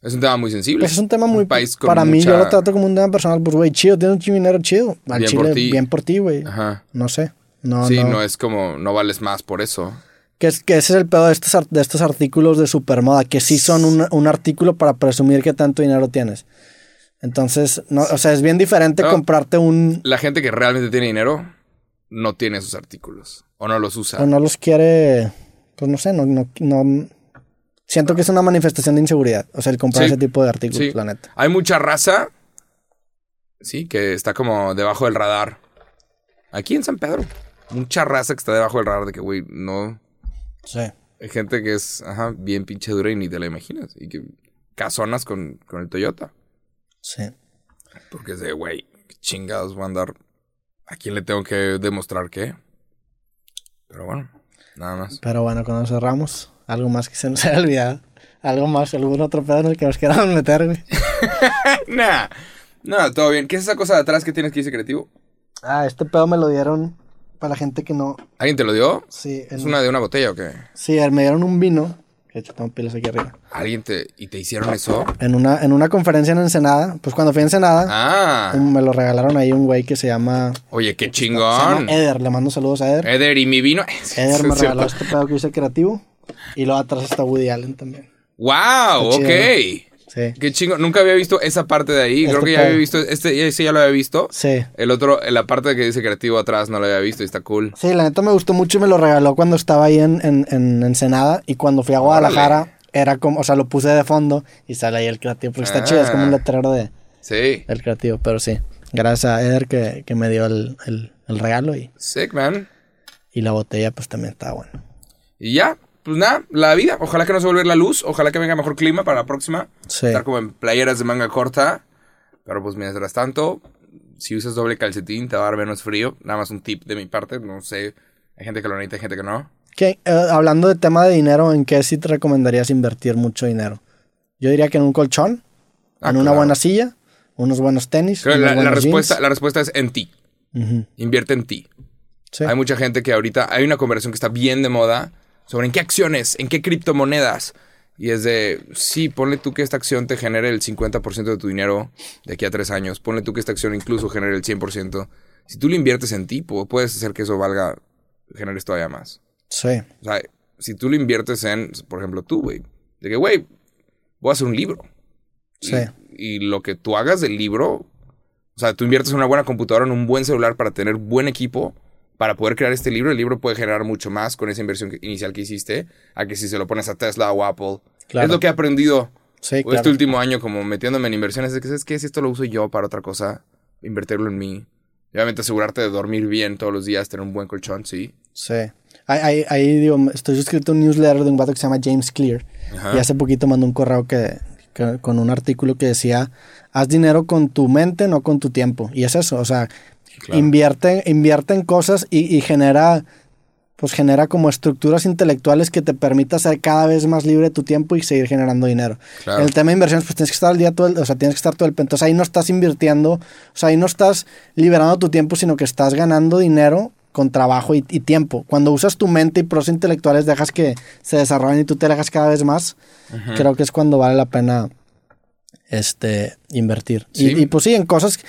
Speaker 2: Es un tema muy sensible.
Speaker 1: Pues es un tema muy.
Speaker 2: país con
Speaker 1: para mí, yo lo trato como un tema personal. Pues, güey, chido, tienes un dinero chido. Al
Speaker 2: Bien
Speaker 1: chile,
Speaker 2: por ti.
Speaker 1: bien por ti, güey.
Speaker 2: Ajá.
Speaker 1: No sé. No,
Speaker 2: sí,
Speaker 1: no.
Speaker 2: no. es como, no vales más por eso.
Speaker 1: Que, es, que ese es el pedo de estos, de estos artículos de supermoda, que sí son un, un artículo para presumir que tanto dinero tienes. Entonces, no, o sea, es bien diferente
Speaker 2: No.
Speaker 1: comprarte un...
Speaker 2: La gente que realmente tiene dinero no tiene esos artículos. O no los usa.
Speaker 1: O no los quiere... Pues no sé, no... no, no- siento que es una manifestación de inseguridad. O sea, el comprar
Speaker 2: Sí.
Speaker 1: ese tipo de artículos,
Speaker 2: Sí.
Speaker 1: la neta.
Speaker 2: Hay mucha raza. Sí, que está como debajo del radar. Aquí en San Pedro. Mucha raza que está debajo del radar de que, güey, no.
Speaker 1: Sí.
Speaker 2: Hay gente que es, ajá, bien pinche dura y ni te la imaginas. Y que casonas con, con el Toyota.
Speaker 1: Sí.
Speaker 2: Porque es de, güey, chingados voy a andar. ¿A quién le tengo que demostrar qué? Pero bueno, nada más.
Speaker 1: Pero bueno, cuando cerramos, algo más que se nos haya olvidado. Algo más, algún otro pedo en el que nos queramos meter, güey.
Speaker 2: nah, no, todo bien. ¿Qué es esa cosa de atrás que tienes que dice creativo?
Speaker 1: Ah, este pedo me lo dieron para la gente que no...
Speaker 2: ¿Alguien te lo dio?
Speaker 1: Sí,
Speaker 2: ¿Es una de una botella o qué?
Speaker 1: sí me dieron un vino. De hecho, tengo pilas aquí arriba.
Speaker 2: ¿Alguien te. y te hicieron eso?
Speaker 1: En una, en una conferencia en Ensenada, pues cuando fui a Ensenada,
Speaker 2: Ah,
Speaker 1: me lo regalaron ahí un güey que se llama,
Speaker 2: oye, qué
Speaker 1: se llama
Speaker 2: chingón.
Speaker 1: Eder. Le mando saludos a Eder.
Speaker 2: Eder y mi vino.
Speaker 1: Eder me regaló este pedo que hice creativo. Y luego atrás está Woody Allen también.
Speaker 2: ¡Wow!
Speaker 1: Está
Speaker 2: Ok.
Speaker 1: Sí.
Speaker 2: Qué chingo. Nunca había visto esa parte de ahí. Creo
Speaker 1: Este
Speaker 2: que ya había visto. Este, ese ya lo había visto.
Speaker 1: Sí.
Speaker 2: El otro, la parte que dice creativo atrás no lo había visto y está cool.
Speaker 1: Sí, la neta me gustó mucho y me lo regaló cuando estaba ahí en, en, en Ensenada. Y cuando fui a Guadalajara,
Speaker 2: Órale.
Speaker 1: era como, o sea, lo puse de fondo y sale ahí el creativo. Porque está chido, es como un
Speaker 2: Ah.
Speaker 1: letrero de,
Speaker 2: Sí.
Speaker 1: del creativo. Pero sí, gracias a Eder que, que me dio el, el, el regalo y,
Speaker 2: Sick, man.
Speaker 1: y la botella pues también está buena.
Speaker 2: Y ya, pues nada, la vida. Ojalá que no se vuelva la luz. Ojalá que venga mejor clima para la próxima.
Speaker 1: Sí.
Speaker 2: Estar como en playeras de manga corta. Pero pues mientras tanto, si usas doble calcetín, te va a dar menos frío. Nada más un tip de mi parte. No sé. Hay gente que lo necesita, hay gente que no.
Speaker 1: ¿Qué? Eh, hablando de tema de dinero, ¿en qué sí te recomendarías invertir mucho dinero? Yo diría que en un colchón,
Speaker 2: Ah,
Speaker 1: en una buena silla, unos buenos tenis. Unos
Speaker 2: la, respuesta,
Speaker 1: jeans.
Speaker 2: la respuesta es en ti. Invierte en ti.
Speaker 1: sí.
Speaker 2: Hay mucha gente que ahorita hay una conversación que está bien de moda sobre en qué acciones, en qué criptomonedas. Y es de, sí, ponle tú que esta acción te genere el 50% de tu dinero de aquí a tres años. Ponle tú que esta acción incluso genere el 100%. Si tú lo inviertes en ti, pu- puedes hacer que eso valga, generes todavía más.
Speaker 1: Sí.
Speaker 2: O sea, si tú lo inviertes en, por ejemplo, tú, güey. De que, güey, voy a hacer un libro. Y-
Speaker 1: Sí.
Speaker 2: Y, lo que tú hagas del libro, o sea, tú inviertes en una buena computadora, en un buen celular para tener buen equipo, para poder crear este libro. El libro puede generar mucho más con esa inversión inicial que hiciste, a que si se lo pones a Tesla o Apple.
Speaker 1: Claro.
Speaker 2: Es lo que he aprendido
Speaker 1: Sí,
Speaker 2: este
Speaker 1: claro.
Speaker 2: último año, como metiéndome en inversiones. De que, ¿sabes qué? Si esto lo uso yo para otra cosa, invertirlo en mí. Y obviamente asegurarte de dormir bien todos los días, tener un buen colchón, sí.
Speaker 1: Sí. Ahí, ahí, ahí, digo, estoy suscrito a un newsletter de un vato que se llama James Clear.
Speaker 2: Ajá.
Speaker 1: Y hace poquito mandó un correo que, que- con un artículo que decía, haz dinero con tu mente, no con tu tiempo. Y es eso, o sea,
Speaker 2: Claro.
Speaker 1: invierte, invierte en cosas y, y genera, pues genera como estructuras intelectuales que te permita ser cada vez más libre tu tiempo y seguir generando dinero.
Speaker 2: Claro.
Speaker 1: En el tema de inversiones, pues tienes que estar al día todo el, o sea, tienes que estar todo el Entonces ahí no estás invirtiendo, o sea, ahí no estás liberando tu tiempo, sino que estás ganando dinero con trabajo y, y tiempo. Cuando usas tu mente y pros intelectuales, dejas que se desarrollen y tú te alejas cada vez más, creo que es cuando vale la pena este invertir. Y-
Speaker 2: Sí.
Speaker 1: Y, pues sí, en cosas,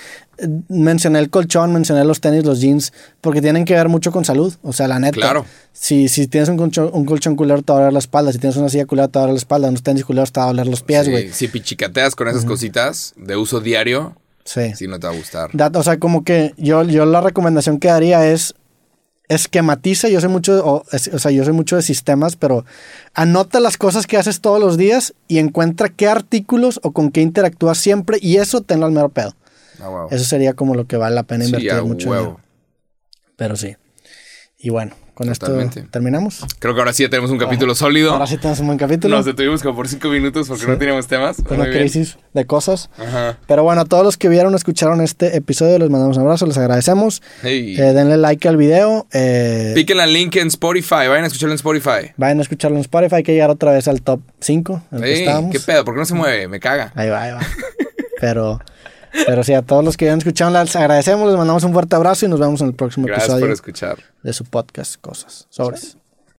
Speaker 1: mencioné el colchón, mencioné los tenis, los jeans, porque tienen que ver mucho con salud. O sea, la neta.
Speaker 2: Claro.
Speaker 1: Si, si tienes un colchón, un colchón culero, te va a doler la espalda. Si tienes una silla culera, te va a doler la espalda. Unos tenis culeros, te va a doler los pies,
Speaker 2: Sí,
Speaker 1: güey.
Speaker 2: Si pichicateas con esas cositas de uso diario,
Speaker 1: Sí.
Speaker 2: si no te va a gustar.
Speaker 1: O sea, como que yo, yo la recomendación que daría es esquematiza, yo sé mucho, o, o sea, yo sé mucho de sistemas, pero anota las cosas que haces todos los días y encuentra qué artículos o con qué interactúas siempre y eso tenlo al mero pedo.
Speaker 2: Ah, wow.
Speaker 1: Eso sería como lo que vale la pena
Speaker 2: Sí,
Speaker 1: invertir
Speaker 2: a
Speaker 1: mucho. dinero. Pero sí. Y bueno, con
Speaker 2: Totalmente.
Speaker 1: esto terminamos.
Speaker 2: Creo que ahora sí ya tenemos un capítulo sólido.
Speaker 1: Ahora sí tenemos un buen capítulo.
Speaker 2: Nos detuvimos como por cinco minutos porque
Speaker 1: Sí.
Speaker 2: no teníamos temas. Bien.
Speaker 1: crisis de cosas.
Speaker 2: Ajá.
Speaker 1: Pero bueno, a todos los que vieron o escucharon este episodio, les mandamos un abrazo, les agradecemos.
Speaker 2: Hey.
Speaker 1: Eh, denle like al video. Eh,
Speaker 2: Piquen la link en Spotify. Vayan a escucharlo en Spotify.
Speaker 1: vayan a escucharlo en Spotify. Hay que llegar otra vez al top 5. En el que
Speaker 2: Ey,
Speaker 1: estábamos.
Speaker 2: ¿Qué pedo? ¿Por qué no se mueve? Me caga.
Speaker 1: Ahí va, ahí va. pero, pero sí, a todos los que hayan escuchado, les agradecemos. Les mandamos un fuerte abrazo y nos vemos en el próximo
Speaker 2: Gracias
Speaker 1: episodio
Speaker 2: por escuchar.
Speaker 1: de su podcast Cosas. Sobres.